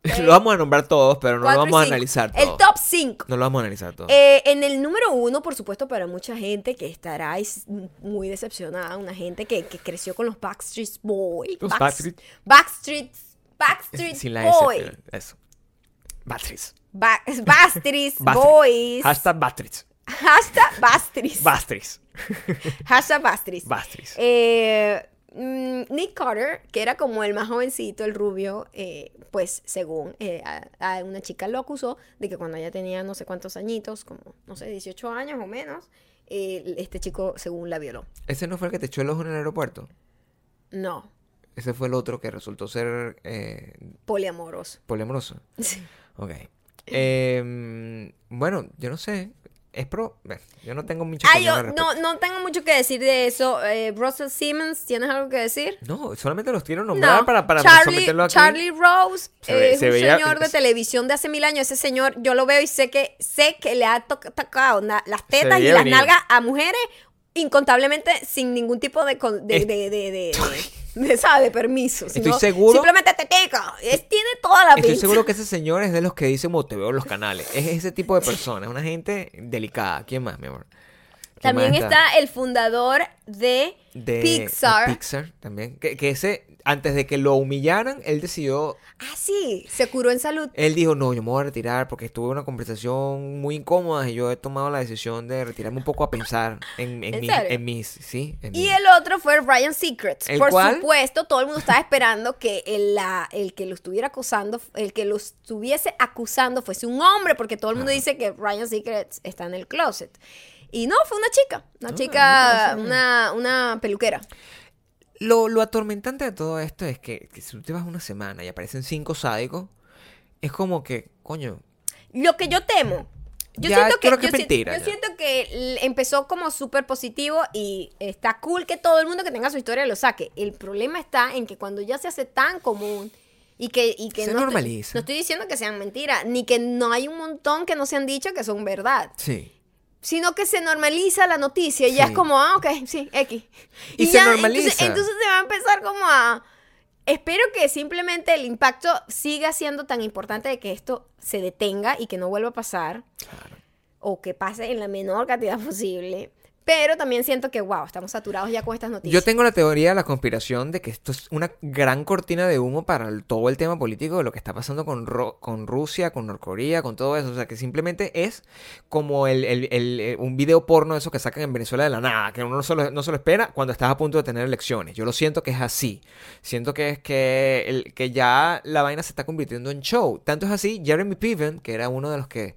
2, lo vamos a nombrar todos, pero no lo vamos a analizar El todos. top 5. No lo vamos a analizar todos. Eh, en el número uno, por supuesto, para mucha gente que estará es- muy decepcionada, una gente que, que creció con los Backstreet Boys. Los Backs- Backstreet- Backstreet. Backstreet Sin la. Boys. pero Eso. Ba- Backstreet Backstreet. Boys. Hashtag Backstreets. Hashtag Backstreet. Backstreets. Hashtag Backstreet. Backstreets. Eh, Nick Carter, que era como el más jovencito, el rubio, eh, pues según eh, a, a una chica lo acusó de que cuando ella tenía no sé cuántos añitos, como no sé, 18 años o menos, eh, este chico según la violó. ¿Ese no fue el que te echó el ojo en el aeropuerto? No, Ese fue el otro que resultó ser eh, poliamoroso. poliamoroso. Sí. Ok. Em, bueno, yo no sé. Es pro. bueno, yo no tengo mucho Ah, al respecto. no, no tengo mucho que decir de eso. Eh, Russell Simmons, ¿tienes algo que decir? No, solamente los quiero nombrar No, para, para Charlie, someterlo aquí. Charlie Rose Se ve- es un veía- señor de televisión de hace mil años. Ese señor, yo lo veo y sé que sé que le ha to- tocado las tetas y las venir. nalgas a mujeres incontablemente sin ningún tipo de de, de, de, ¿sabe? permiso. Estoy sino seguro- Simplemente tetica. Es, tiene toda la Estoy seguro que ese señor es de los que dicen como te veo en los canales. Es ese tipo de persona, es una gente delicada. ¿Quién más, mi amor? ¿Qué También más está el fundador de Pixar. Pixar también. Que, que ese, antes de que lo humillaran, él decidió Ah, sí, se curó en salud. Él dijo, no, yo me voy a retirar porque estuve en una conversación muy incómoda y yo he tomado la decisión de retirarme un poco a pensar en, en, ¿En mis, serio? en mis, sí, Y mis- el otro fue Ryan Secrets. ¿El Por supuesto, todo el mundo estaba esperando que el, la- el que lo estuviera acusando, el que lo estuviese acusando fuese un hombre, porque todo el mundo dice que Ryan Secrets está en el closet. Y no, fue una chica, una Ah, chica, una, una peluquera. Lo, lo atormentante de todo esto es que, que si tú te vas una semana y aparecen cinco sádicos, es como que, coño, Lo que yo temo. Yo Ya, siento que, creo que yo es si- mentira, yo siento que empezó como súper positivo y está cool que todo el mundo que tenga su historia lo saque. El problema está en que cuando ya se hace tan común y que, y que Se no, estoy- normaliza. no estoy diciendo que sean mentiras, ni que no hay un montón que no se han dicho que son verdad, sí. Sino que se normaliza la noticia y ya es como, ah, ok, sí, X. Y se ya, normaliza. Entonces, entonces se va a empezar como a... Espero que simplemente el impacto siga siendo tan importante de que esto se detenga y que no vuelva a pasar Claro. o que pase en la menor cantidad posible. Pero también siento que, wow, estamos saturados ya con estas noticias. Yo tengo la teoría de la conspiración de que esto es una gran cortina de humo para todo el tema político de lo que está pasando con, con Rusia, con Norcorea, con todo eso. O sea, que simplemente es como el, el- eh, un video porno de esos que sacan en Venezuela de la nada, que uno no se, lo, no se lo espera cuando estás a punto de tener elecciones. Yo lo siento que es así. Siento que es que, que ya la vaina se está convirtiendo en show. Tanto es así, Jeremy Piven, que era uno de los que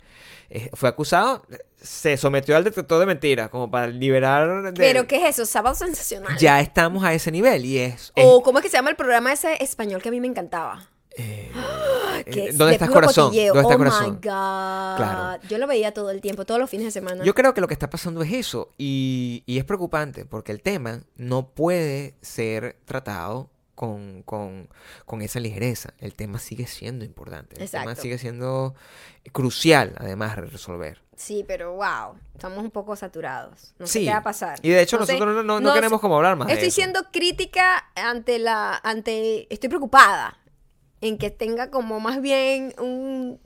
eh, fue acusado, se sometió al detector de mentiras, como para liberar de... Pero, ¿qué es eso? Sábado sensacional. Ya estamos a ese nivel y es... es- O, ¿cómo es que se llama el programa ese español que a mí me encantaba? eh, eh, ¿Dónde de está puro corazón? cotilleo. ¿Dónde está oh corazón? my God. Claro. Yo lo veía todo el tiempo, todos los fines de semana. Yo creo que lo que está pasando es eso y, y es preocupante porque el tema no puede ser tratado con, con, con esa ligereza. El tema sigue siendo importante. El tema sigue siendo crucial, además, de resolver. Sí, pero wow, estamos un poco saturados. No sé qué va a pasar. Y de hecho nosotros no, no- queremos como hablar más de Estoy eso. siendo crítica ante la, ante, estoy preocupada en que tenga como más bien un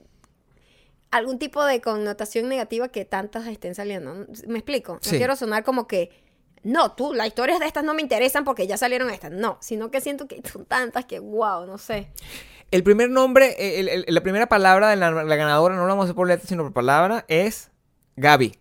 algún tipo de connotación negativa que tantas estén saliendo. ¿Me explico? No Sí. quiero sonar como que no, tú, las historias de estas no me interesan porque ya salieron estas. No, sino que siento que son tantas que, wow, no sé. El primer nombre, eh, el- el- la primera palabra de la, la ganadora, no la vamos a hacer por letra, sino por palabra, es Gaby.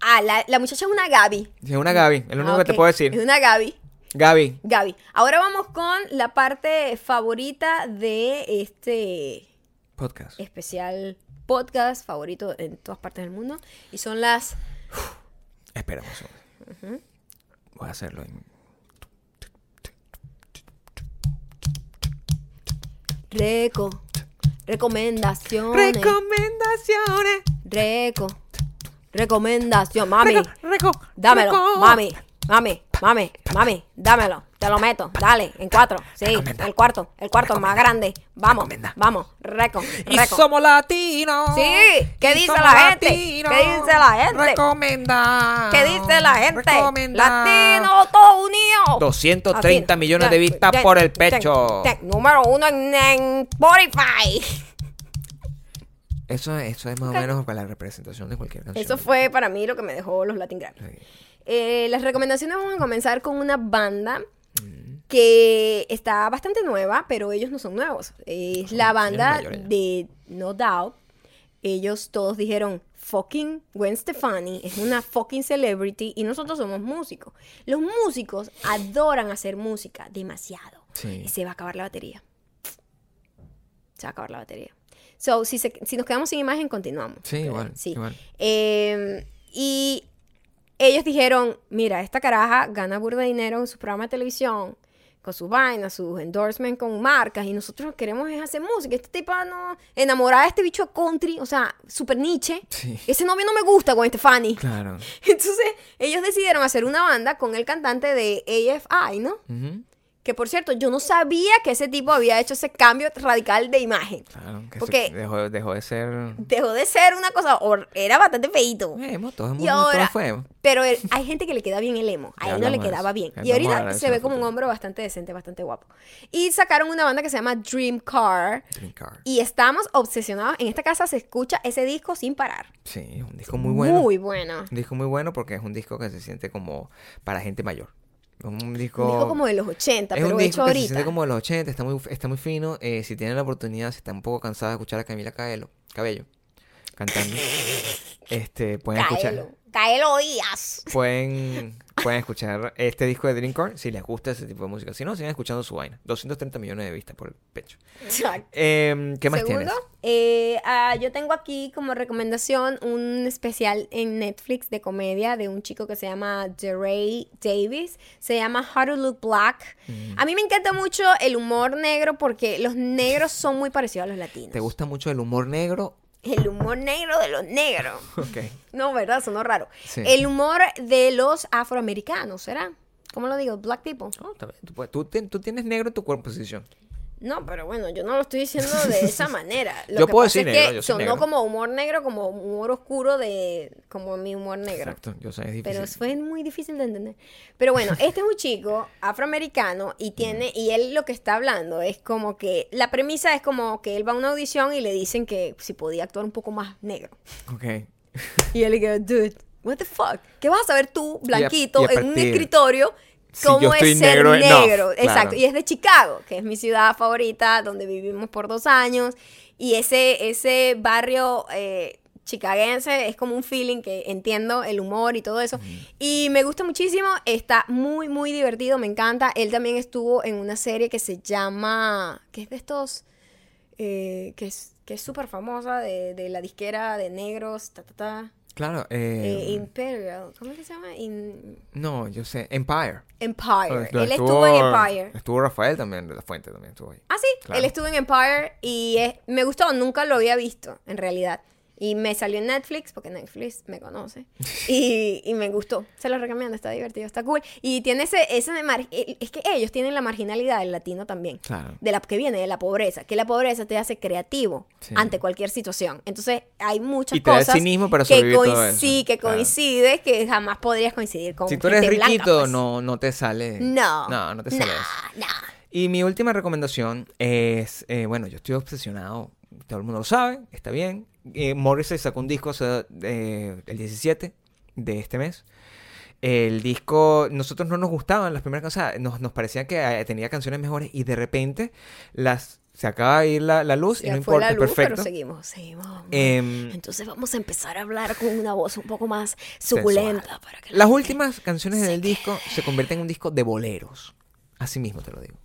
Ah, la, la muchacha es una Gaby. Es una Gaby, es lo único que te puedo Es decir. una Gaby. Gaby. Gaby. Ahora vamos con la parte favorita de este Podcast. especial podcast favorito en todas partes del mundo. Y son las... Espera un segundo. Voy a hacerlo en... Reco. Recomendaciones. Recomendaciones. Reco. Recomendación. Mami. Reco, reco, Dámelo. reco. Mami. Mami. Mami. Mami. Dámelo. Te lo meto. Dale. En cuatro. Sí. El cuarto. El cuarto más grande. Vamos. Vamos. Reco. Y Reco. somos latinos. Sí, ¿qué Y dice la gente? latinos. ¿Qué dice la gente? Recomenda. ¿Qué dice la gente? Recomenda. Latino, todo unido. 230 Así. millones de vistas por el pecho. Número uno en, Spotify. Eso, eso es más o menos con la representación de cualquier canción. Eso fue para mí lo que me dejó los Latin Grammy. Eh, las recomendaciones vamos a comenzar con una banda Mm. que está bastante nueva, pero ellos no son nuevos. Es Son- la banda de No Doubt. Ellos todos dijeron, fucking Gwen Stefani es una fucking celebrity y nosotros somos músicos. Los músicos adoran hacer música demasiado. Sí. Y se va a acabar la batería. Se va a acabar la batería. So, si, se- si nos quedamos sin imagen, continuamos. Sí, igual, sí. igual. Eh, y ellos dijeron, mira, esta caraja gana burda de dinero en su programa de televisión, con sus vainas, sus endorsements con marcas, y nosotros lo que queremos es hacer música. Este tipo no... Enamorada de este bicho country, o sea, super niche. Sí. Ese novio no me gusta con Stefani. Claro. Entonces, ellos decidieron hacer una banda con el cantante de AFI, ¿no? Ujú. Que por cierto, yo no sabía que ese tipo había hecho ese cambio radical de imagen. Claro, que Porque- dejó, dejó de ser... Dejó de ser una cosa, era bastante feito. Emo, todo el Y ahora, pero él- hay gente que le queda bien el emo. A él no le quedaba eso. bien. Ya Y ahorita se ve como un hombre bastante decente, bastante guapo. Y sacaron una banda que se llama Dream Car. Dream Car. Y estamos obsesionados. En esta casa se escucha ese disco sin parar. Sí, es un disco muy bueno. Muy bueno. Un disco muy bueno porque es un disco que se siente como para gente mayor. Un disco... Un disco como de los 80, es pero un hecho disco se ahorita. siente como de los 80, está muy, está muy fino. Eh, si tienen la oportunidad, si están un poco cansados de escuchar a Camila Cabello, Cabello cantando, este, pueden escuchar... Caelo. Caelo Díaz. Pueden, pueden escuchar este disco de Dreamcore si les gusta ese tipo de música. Si no, sigan escuchando su vaina. 230 millones de vistas por el pecho. Exacto. Em, ¿Qué más Segundo, tienes? eh, ah, yo tengo aquí como recomendación un especial en Netflix de comedia de un chico que se llama DeRay Davis. Se llama How to Look Black. Mm. A mí me encanta mucho el humor negro porque los negros son muy parecidos a los latinos. ¿Te gusta mucho el humor negro? El humor negro de los negros. No, ¿verdad? Sonó raro. Sí. El humor de los afroamericanos, ¿será? ¿Cómo lo digo? Black people. Bien. Tú, puedes- tú tú tienes negro en tu composición. No, pero bueno, yo no lo estoy diciendo de esa manera. Lo Yo que puedo pasa decir es negro, que yo soy sonó negro. como humor negro, como humor oscuro de como mi humor negro. Exacto. Yo sé, es difícil. Pero fue muy difícil de entender. Pero bueno, este es un chico afroamericano y tiene, y él lo que está hablando es como que, la premisa es como que él va a una audición y le dicen que si podía actuar un poco más negro. Ok. Y él le queda, dude, what the fuck? ¿Qué vas a saber tú, blanquito, y a en un escritorio? Si ¿Cómo yo estoy es ser negro, no? Exacto. claro. Y es de Chicago, que es mi ciudad favorita, donde vivimos por dos años. Y ese, ese barrio eh, chicaguense es como un feeling que entiendo el humor y todo eso. Y me gusta muchísimo. Está muy, muy divertido. Me encanta. Él también estuvo en una serie que se llama. que es de estos. eh, que es que es súper famosa de, de la disquera de negros. Ta, ta, ta. Claro. Eh, eh, Imperial. ¿Cómo se llama? In- no, yo sé. Empire. Empire. Lo Él estuvo en Empire. Estuvo Rafael también, de la Fuente también estuvo ahí. Ah, sí. Claro. Él estuvo en Empire y es- me gustó. Nunca lo había visto, en realidad. Y me salió en Netflix, porque Netflix me conoce. Y, y me gustó. Se lo recomiendo, está divertido, está cool. Y tiene ese, ese de mar- eh, Es que ellos tienen la marginalidad del latino también. Claro. De la que viene de la pobreza. Que la pobreza te hace creativo Sí. ante cualquier situación. Entonces, hay muchas Y te da cosas cinismo para que, sí, que Claro. coincides que jamás podrías coincidir con Si tú eres gente blanca, riquito, pues. no, no te sale. No. No, no te sale eso. nah. Y mi última recomendación es, eh, bueno, yo estoy obsesionado, todo el mundo lo sabe, está bien. Eh, Morrissey sacó un disco o sea, eh, el 17 de este mes. El disco, nosotros no nos gustaban las primeras canciones, nos, nos parecía que eh, tenía canciones mejores y de repente las se acaba de ir la, la luz y Ya no importa, la luz, perfecto. pero seguimos, seguimos. Em, Entonces vamos a empezar a hablar con una voz un poco más suculenta para que la Las últimas canciones del disco se convierten en un disco de boleros. Así mismo te lo digo.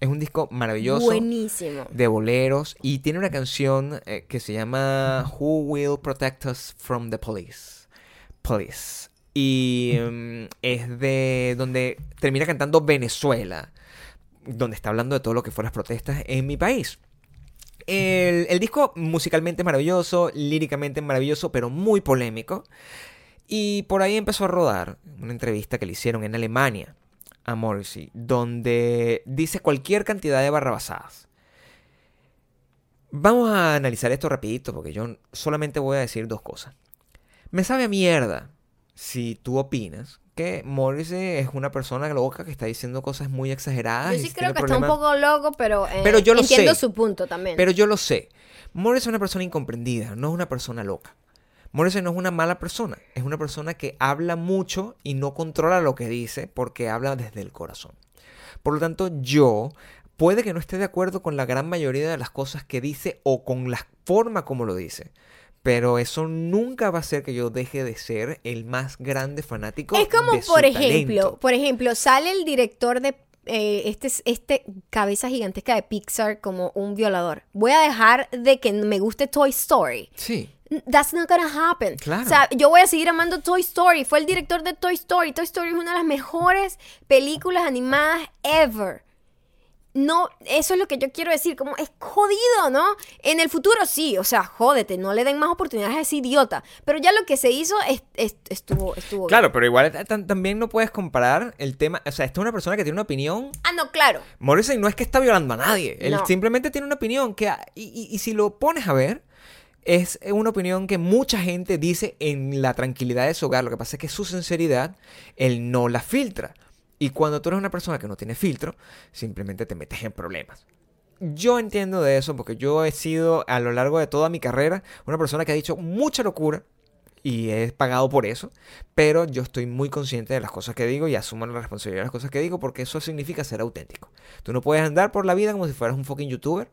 Es un disco maravilloso Buenísimo. de boleros y tiene una canción eh, que se llama Who Will Protect Us from the Police. Police. Y mm, es de donde termina cantando Venezuela, donde está hablando de todo lo que fue las protestas en mi país. El, el disco musicalmente maravilloso, líricamente maravilloso, pero muy polémico. Y por ahí empezó a rodar una entrevista que le hicieron en Alemania a Morrissey, donde dice cualquier cantidad de barrabasadas. Vamos a analizar esto rapidito porque yo solamente voy a decir dos cosas. Me sabe a mierda si tú opinas que Morrissey es una persona loca que está diciendo cosas muy exageradas. Yo sí creo que está un poco loco, pero, eh, Pero yo lo entiendo sé. su punto también. Pero yo lo sé. Morrissey es una persona incomprendida, no es una persona loca. Morrissey no es una mala persona, es una persona que habla mucho y no controla lo que dice porque habla desde el corazón. Por lo tanto, yo puede que no esté de acuerdo con la gran mayoría de las cosas que dice o con la forma como lo dice. Pero eso nunca va a hacer que yo deje de ser el más grande fanático. es como, de su por ejemplo, talento. por ejemplo, sale el director de eh, este, este cabeza gigantesca de Pixar como un violador. Voy a dejar de que me guste Toy Story. Sí, That's not gonna happen. Claro. O sea, yo voy a seguir amando Toy Story. Fue el director de Toy Story. Toy Story es una de las mejores películas animadas ever. No, eso es lo que yo quiero decir, como es jodido, ¿no? En el futuro sí, o sea, jódete, no le den más oportunidades a ese idiota. Pero ya lo que se hizo es- es- estuvo, estuvo bien. Claro, pero igual eh, tam- también no puedes comparar el tema. O sea, esta es una persona que tiene una opinión. Ah, no, claro. Morrissey no es que está violando a nadie. Él No. simplemente tiene una opinión que. Y, y- y si lo pones a ver, es una opinión que mucha gente dice en la tranquilidad de su hogar. Lo que pasa es que su sinceridad, él no la filtra. Y cuando tú eres una persona que no tiene filtro, simplemente te metes en problemas. Yo entiendo de eso porque yo he sido a lo largo de toda mi carrera una persona que ha dicho mucha locura y he pagado por eso, pero yo estoy muy consciente de las cosas que digo y asumo la responsabilidad de las cosas que digo porque eso significa ser auténtico. Tú no puedes andar por la vida como si fueras un fucking youtuber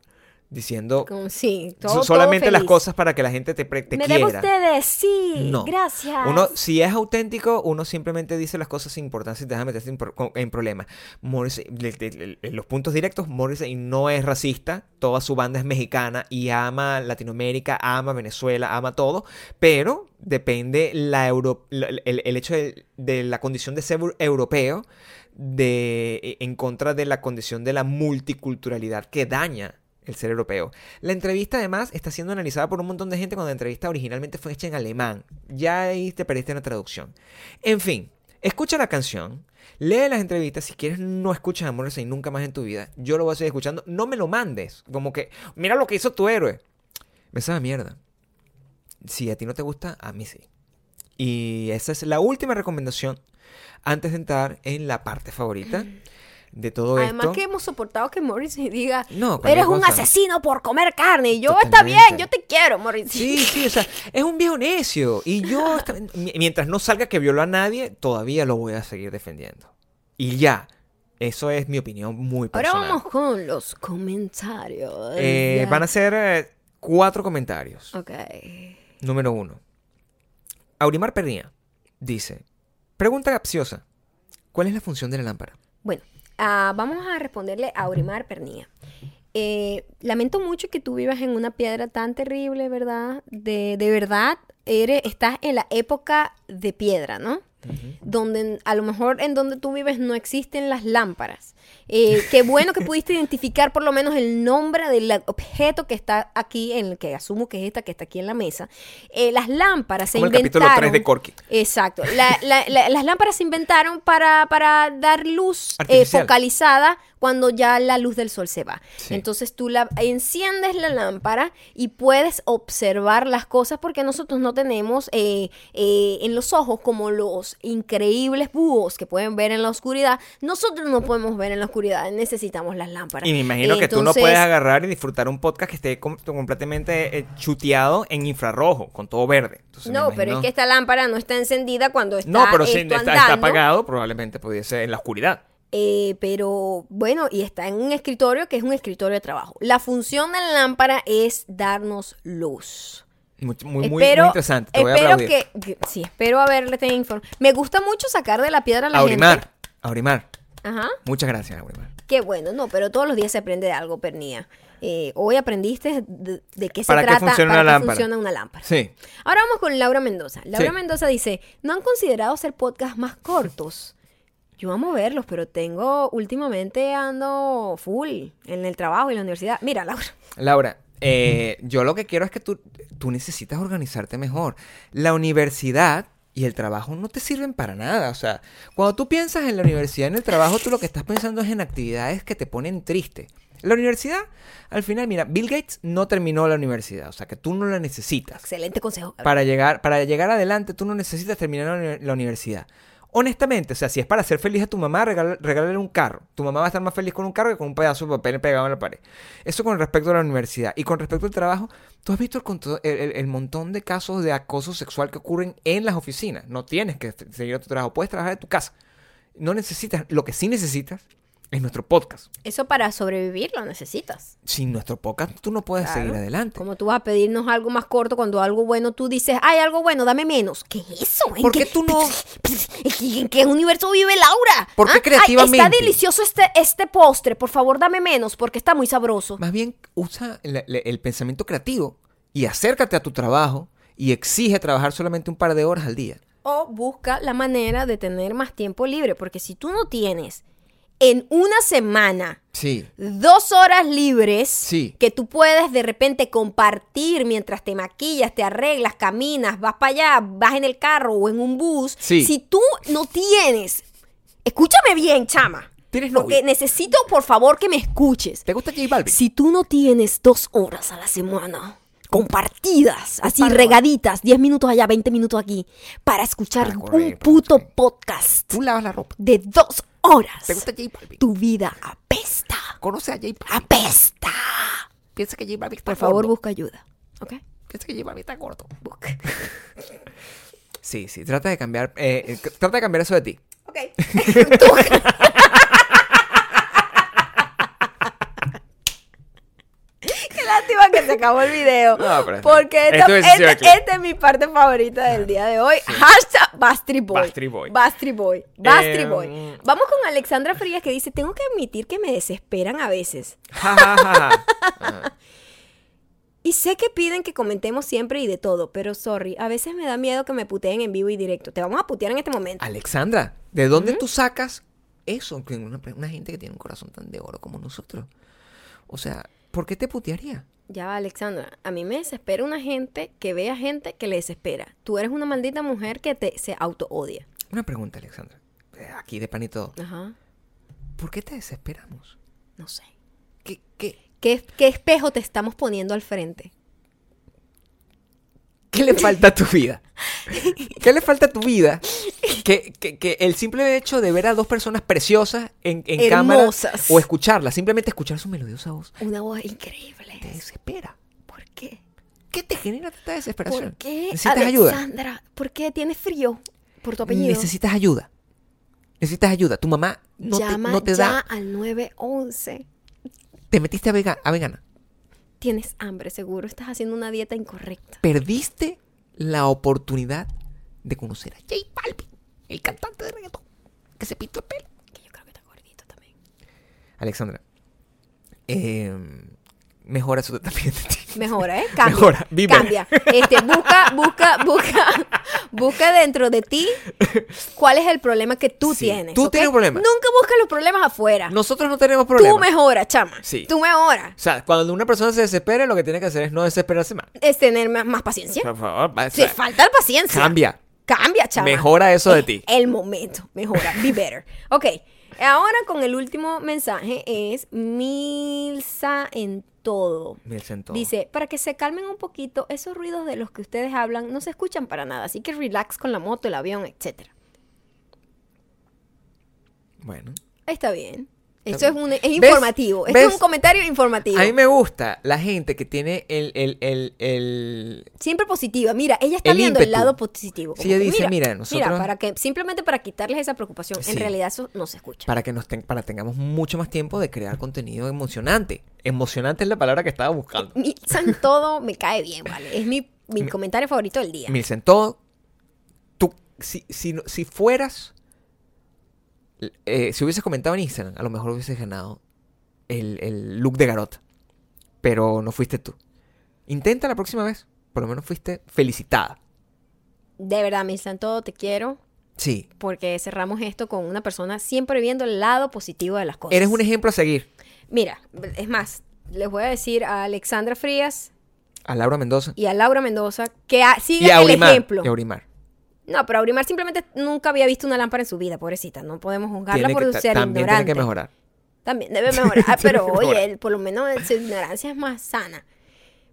diciendo Como, sí, todo, so- todo solamente las cosas para que la gente te, te Me quiera. ustedes, sí. No. Gracias. Uno, si es auténtico, uno simplemente dice las cosas sin importancia y te deja meterse en, en problemas. En los puntos directos, Morrissey no es racista, toda su banda es mexicana y ama Latinoamérica, ama Venezuela, ama todo, pero depende la euro- la- el, el hecho de, de la condición de ser europeo de, en contra de la condición de la multiculturalidad que daña el ser europeo. La entrevista además está siendo analizada por un montón de gente cuando la entrevista originalmente fue hecha en alemán. Ya ahí te perdiste la traducción. En fin, escucha la canción, lee las entrevistas. Si quieres no escuchas a Morrissey nunca más en tu vida, yo lo voy a seguir escuchando. No me lo mandes. Como que, mira lo que hizo tu héroe. Me sabe mierda. Si a ti no te gusta, a mí sí. Y esa es la última recomendación antes de entrar en la parte favorita de todo Además esto. que hemos soportado que Morrissey diga, No, eres un asesino por comer carne. Y yo, está bien, yo te quiero, Morrissey. Sí, sí, o sea, es un viejo necio. Y yo, mientras no salga que violó a nadie, todavía lo voy a seguir defendiendo. Y ya. Eso es mi opinión muy Ahora personal. vamos con los comentarios. Eh, van a ser eh, cuatro comentarios. Ok. Número uno. Aurimar Pernía dice: Pregunta capciosa. ¿Cuál es la función de la lámpara? Bueno, ah, vamos a responderle a Aurimar Pernía. Eh, lamento mucho que tú vivas en una piedra tan terrible, ¿verdad? De, de verdad, eres, estás en la época de piedra, ¿no? Donde a lo mejor en donde tú vives no existen las lámparas. Eh, qué bueno que pudiste identificar por lo menos el nombre del objeto que está aquí, en el que asumo que es esta que está aquí en la mesa. Eh, las lámparas se Como el capítulo inventaron. 3 de Corky. Exacto. La- la- la- las lámparas se inventaron para, para dar luz eh, focalizada cuando ya la luz del sol se va. Sí. Entonces tú la enciendes la lámpara y puedes observar las cosas porque nosotros no tenemos eh, eh, en los ojos como los increíbles búhos que pueden ver en la oscuridad. Nosotros no podemos ver en la oscuridad, necesitamos las lámparas. Y me imagino que tú no puedes agarrar y disfrutar un podcast que esté com- completamente eh, chuteado en infrarrojo, con todo verde. Entonces, No, pero es que esta lámpara no está encendida cuando está No, pero si está, está apagado, probablemente pudiese en la oscuridad. Eh, pero bueno, y está en un escritorio que es un escritorio de trabajo. La función de la lámpara es darnos luz. Muy, muy, muy- espero, muy interesante. Te voy a espero que, que- sí, espero haberle tenido información. Me gusta mucho sacar de la piedra a la Aurimar, gente. Aurimar. Ajá. Muchas gracias, Aurimar. Qué bueno, no, pero todos los días se aprende de algo, Pernía. Eh, hoy aprendiste de, de qué se ¿Para qué trata funciona para una qué lámpara? funciona una lámpara. Sí. Ahora vamos con Laura Mendoza. Laura Sí. Mendoza dice, ¿no han considerado hacer podcasts más cortos? Yo amo verlos, pero tengo, últimamente ando full en el trabajo y la universidad. Mira, Laura. Laura, eh, yo lo que quiero es que tú, tú necesitas organizarte mejor. La universidad y el trabajo no te sirven para nada. O sea, cuando tú piensas en la universidad y en el trabajo, tú lo que estás pensando es en actividades que te ponen triste. La universidad, al final, mira, Bill Gates no terminó la universidad, o sea que tú no la necesitas. Excelente consejo. Para llegar, para llegar adelante, tú no necesitas terminar la universidad. Honestamente, o sea, si es para hacer feliz a tu mamá, regálale un carro. Tu mamá va a estar más feliz con un carro que con un pedazo de papel pegado en la pared. Eso con respecto a la universidad. Y con respecto al trabajo, tú has visto el- el montón de casos de acoso sexual que ocurren en las oficinas. No tienes que seguir a tu trabajo, puedes trabajar de tu casa. No necesitas, lo que sí necesitas es nuestro podcast. Eso para sobrevivir lo necesitas. Sin nuestro podcast tú no puedes Claro. seguir adelante. Como tú vas a pedirnos algo más corto cuando algo bueno tú dices, hay algo bueno, dame menos. ¿Qué es eso? ¿En ¿Por qué tú no- ¿En qué universo vive Laura? ¿Por qué ¿Ah? Ay, creativamente? está delicioso este, este postre, por favor dame menos porque está muy sabroso. Más bien usa el, el- el pensamiento creativo y acércate a tu trabajo y exige trabajar solamente un par de horas al día. O busca la manera de tener más tiempo libre, porque si tú no tienes en una semana Sí. dos horas libres Sí. que tú puedes de repente compartir mientras te maquillas, te arreglas, caminas, vas para allá, vas en el carro o en un bus. Sí. Si tú no tienes, escúchame bien, chama. ¿Tienes Porque novio? necesito, por favor, que me escuches. ¿Te gusta J Balvin? Si tú no tienes dos horas a la semana compartidas, así Para- regaditas, 10 minutos allá, 20 minutos aquí, para escuchar Para correr, un puto podcast Tú lavas la ropa. de dos horas, ¿Te gusta J Balvin? tu vida apesta. Conoce a J Balvin. Apesta. Piensa que J Balvin está Por favor, gordo. busca ayuda. ¿Ok? Piensa que J Balvin está gordo. Busca. Sí, sí. Trata de cambiar... eh, trata de cambiar eso de ti. Ok. Tú- Qué lástima que se acabó el video. No, pero- porque esta, clip. esta es mi parte favorita del día de hoy. Hashtag Bastry Boy. Bastry Boy. Bastry Boy. Bastry Eh, Boy. mm. Vamos con Alexandra Frías que dice, tengo que admitir que me desesperan a veces. Ja, ja, ja, ja. Y sé que piden que comentemos siempre y de todo, pero sorry, a veces me da miedo que me puteen en vivo y directo. Te vamos a putear en este momento. Alexandra, ¿de dónde tú sacas eso? Una, una gente que tiene un corazón tan de oro como nosotros. O sea, ¿por qué te putearía? Ya va, Alexandra. A mí me desespera una gente que ve a gente que le desespera. Tú eres una maldita mujer que te, se auto-odia. Una pregunta, Alexandra. Eh, Aquí de panito. Ajá. ¿Por qué te desesperamos? No sé. ¿Qué, qué, ¿Qué, qué espejo te estamos poniendo al frente? Qué le falta a tu vida? ¿Qué le falta a tu vida? Que, que- que el simple hecho de ver a dos personas preciosas en, en cámara o escucharlas, simplemente escuchar su melodiosa voz, Una voz increíble. te desespera. ¿Por qué? ¿Qué te genera tanta desesperación? ¿Por qué, ¿Necesitas ayuda? Alexandra? ¿Por qué tienes frío? Por tu apellido. Necesitas ayuda. Necesitas ayuda. Tu mamá no, te, Llama no te ya da. al 911. Te metiste a, vega- a vegana. Tienes hambre, seguro. Estás haciendo una dieta incorrecta. Perdiste la oportunidad de conocer a J Balvin, el cantante de reggaetón, que se pintó el pelo. Que yo creo que está gordito también. Alexandra, eh, mejora su tratamiento. Mejora, ¿eh? Cambia. Mejora, better. Cambia. Este, busca, busca, busca, busca dentro de ti cuál es el problema que tú Sí, tienes. tú tienes un problema. Nunca busques los problemas afuera. Nosotros no tenemos problemas. Tú mejora, chama. Sí. Tú mejora. O sea, cuando una persona se desespera, lo que tiene que hacer es no desesperarse más. Es tener más, más paciencia. Por favor, o sea, falta paciencia. cambia. Cambia, chama. Mejora eso de ti. El momento. Mejora. Be better. Ok. Ahora con el último mensaje es Milsa en todo. Me siento- Dice, para que se calmen un poquito, esos ruidos de los que ustedes hablan no se escuchan para nada, así que relax con la moto, el avión, etc. Bueno. Está bien. Esto es, un, es ¿Ves? informativo. Esto es un comentario informativo. A mí me gusta la gente que tiene el, el, el, el- Siempre positiva. Mira, ella está El viendo el lado positivo. Sí, Como ella dice, "Mira, nosotros- para que, simplemente para quitarles esa preocupación. Sí. En realidad eso no se escucha. para que nos ten- para tengamos mucho más tiempo de crear contenido emocionante. Emocionante es la palabra que estaba buscando. Milsa en todo me cae bien, ¿vale? Es mi, mi comentario favorito del día. Milsen, todo. Tú, si, si, no- si fueras. Eh, si hubieses comentado en Instagram, a lo mejor hubieses ganado el, el look de Garota. Pero no fuiste tú. Intenta la próxima vez. Por lo menos fuiste felicitada. De verdad, Milsa en todo te quiero. Sí. Porque cerramos esto con una persona siempre viendo el lado positivo de las cosas. Eres un ejemplo a seguir. Mira, es más, les voy a decir a Alexandra Frías A Laura Mendoza. y a Laura Mendoza que sigan el ejemplo. Y a. No, pero Aurimar simplemente nunca había visto una lámpara en su vida, pobrecita. No podemos juzgarla Tiene por que- ser también ignorante. tiene que mejorar. También debe mejorar. Ah, pero oye, él, por lo menos su ignorancia es más sana.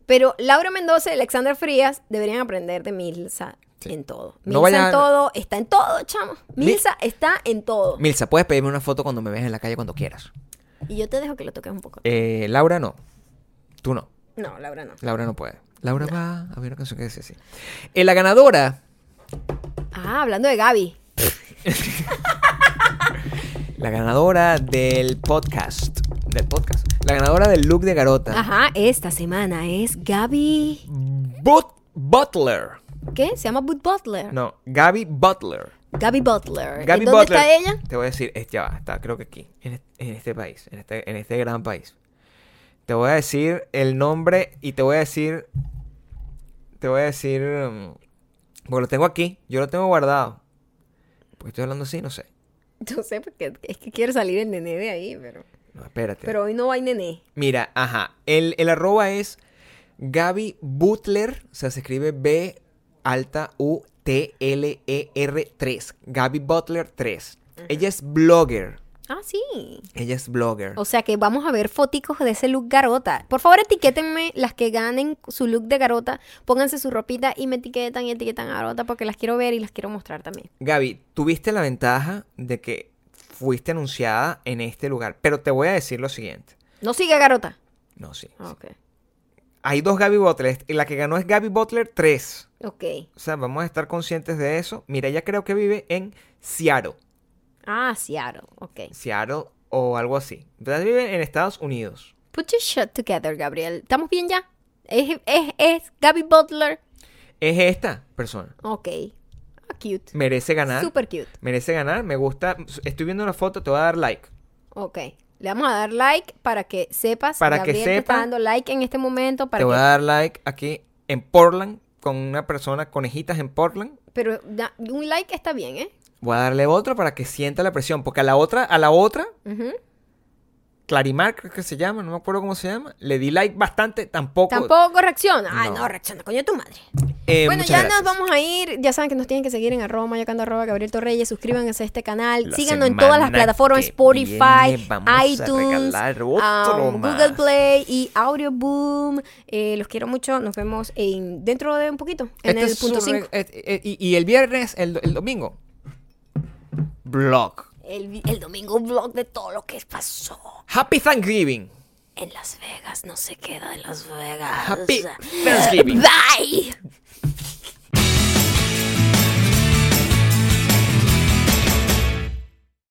Pero Laura Mendoza y Alexandra Frías deberían aprender de Milsa Sí. en todo. Milsa No vayan- en todo, está en todo, chamo. Mi- Milsa está en todo. Milsa, puedes pedirme una foto cuando me veas en la calle cuando quieras. Y yo te dejo que lo toques un poco. Eh, Laura no. Tú no. No, Laura no. Laura no puede. Laura va. Había una canción que dice así. Eh, la ganadora. Ah, hablando de Gaby. La ganadora del podcast. Del podcast. La ganadora del look de Garota. Ajá, esta semana es Gaby. But- Butler. ¿Qué? Se llama Bud Butler. No, Gaby Butler. Gaby Butler. Gaby ¿En dónde Butler. está ella? Te voy a decir, ya va, está creo que aquí, en este, en este país, en este, en este gran país. Te voy a decir el nombre y te voy a decir, te voy a decir, um, porque lo tengo aquí, yo lo tengo guardado. Porque estoy hablando así, no sé. Yo sé porque es que quiere salir el nené de ahí, pero... No, espérate. Pero hoy no hay nené. Mira, ajá. El, el arroba es Gaby Butler. O sea, se escribe B alta U T L E R 3. Gaby Butler 3. Ella es blogger. Ah, sí. Ella es blogger. O sea que vamos a ver foticos de ese look garota. Por favor, etiquétenme las que ganen su look de garota. Pónganse su ropita y me etiquetan y etiquetan a garota porque las quiero ver y las quiero mostrar también. Gaby, tuviste la ventaja de que fuiste anunciada en este lugar. Pero te voy a decir lo siguiente. ¿No sigue garota? No, sí. Ah, ok. Hay dos Gaby Butler. y La que ganó es Gaby Butler 3. Ok. O sea, vamos a estar conscientes de eso. Mira, ella creo que vive en Seattle. Ah, Seattle. Ok. Seattle o algo así. Entonces vive en Estados Unidos. Put your shit together, Gabriel. ¿Estamos bien ya? ¿Es, es, es Gaby Butler? Es esta persona. Ok. Ah, cute. Merece ganar. Super cute. Merece ganar. Me gusta. Estoy viendo la foto, te voy a dar like. Ok. Le vamos a dar like para que sepas. Para que Gabriel te está sepa. dando like en este momento. Para te voy a dar like aquí en Portland con una persona, conejitas en Portland. Pero da- un like está bien, ¿eh? Voy a darle otro para que sienta la presión. Porque a la otra, a la otra. Clarimar, creo que se llama, no me acuerdo cómo se llama. Le di like bastante, tampoco. Tampoco reacciona. Ay, No. reacciona, coño tu madre. Eh, bueno, ya gracias. nos vamos a ir. Ya saben que nos tienen que seguir en arroba mayocando arroba Gabriel Torreyes. Suscríbanse a este canal. La Síganos en todas las plataformas Spotify, iTunes, um. Google Play y Audio Boom. Eh, los quiero mucho. Nos vemos en, dentro de un poquito. En Este el punto re- 5. eh, eh, y, y el viernes, el, el domingo. Blog. El, el domingo vlog de todo lo que pasó. Happy Thanksgiving. En Las Vegas no se queda en Las Vegas. Happy Thanksgiving. Bye.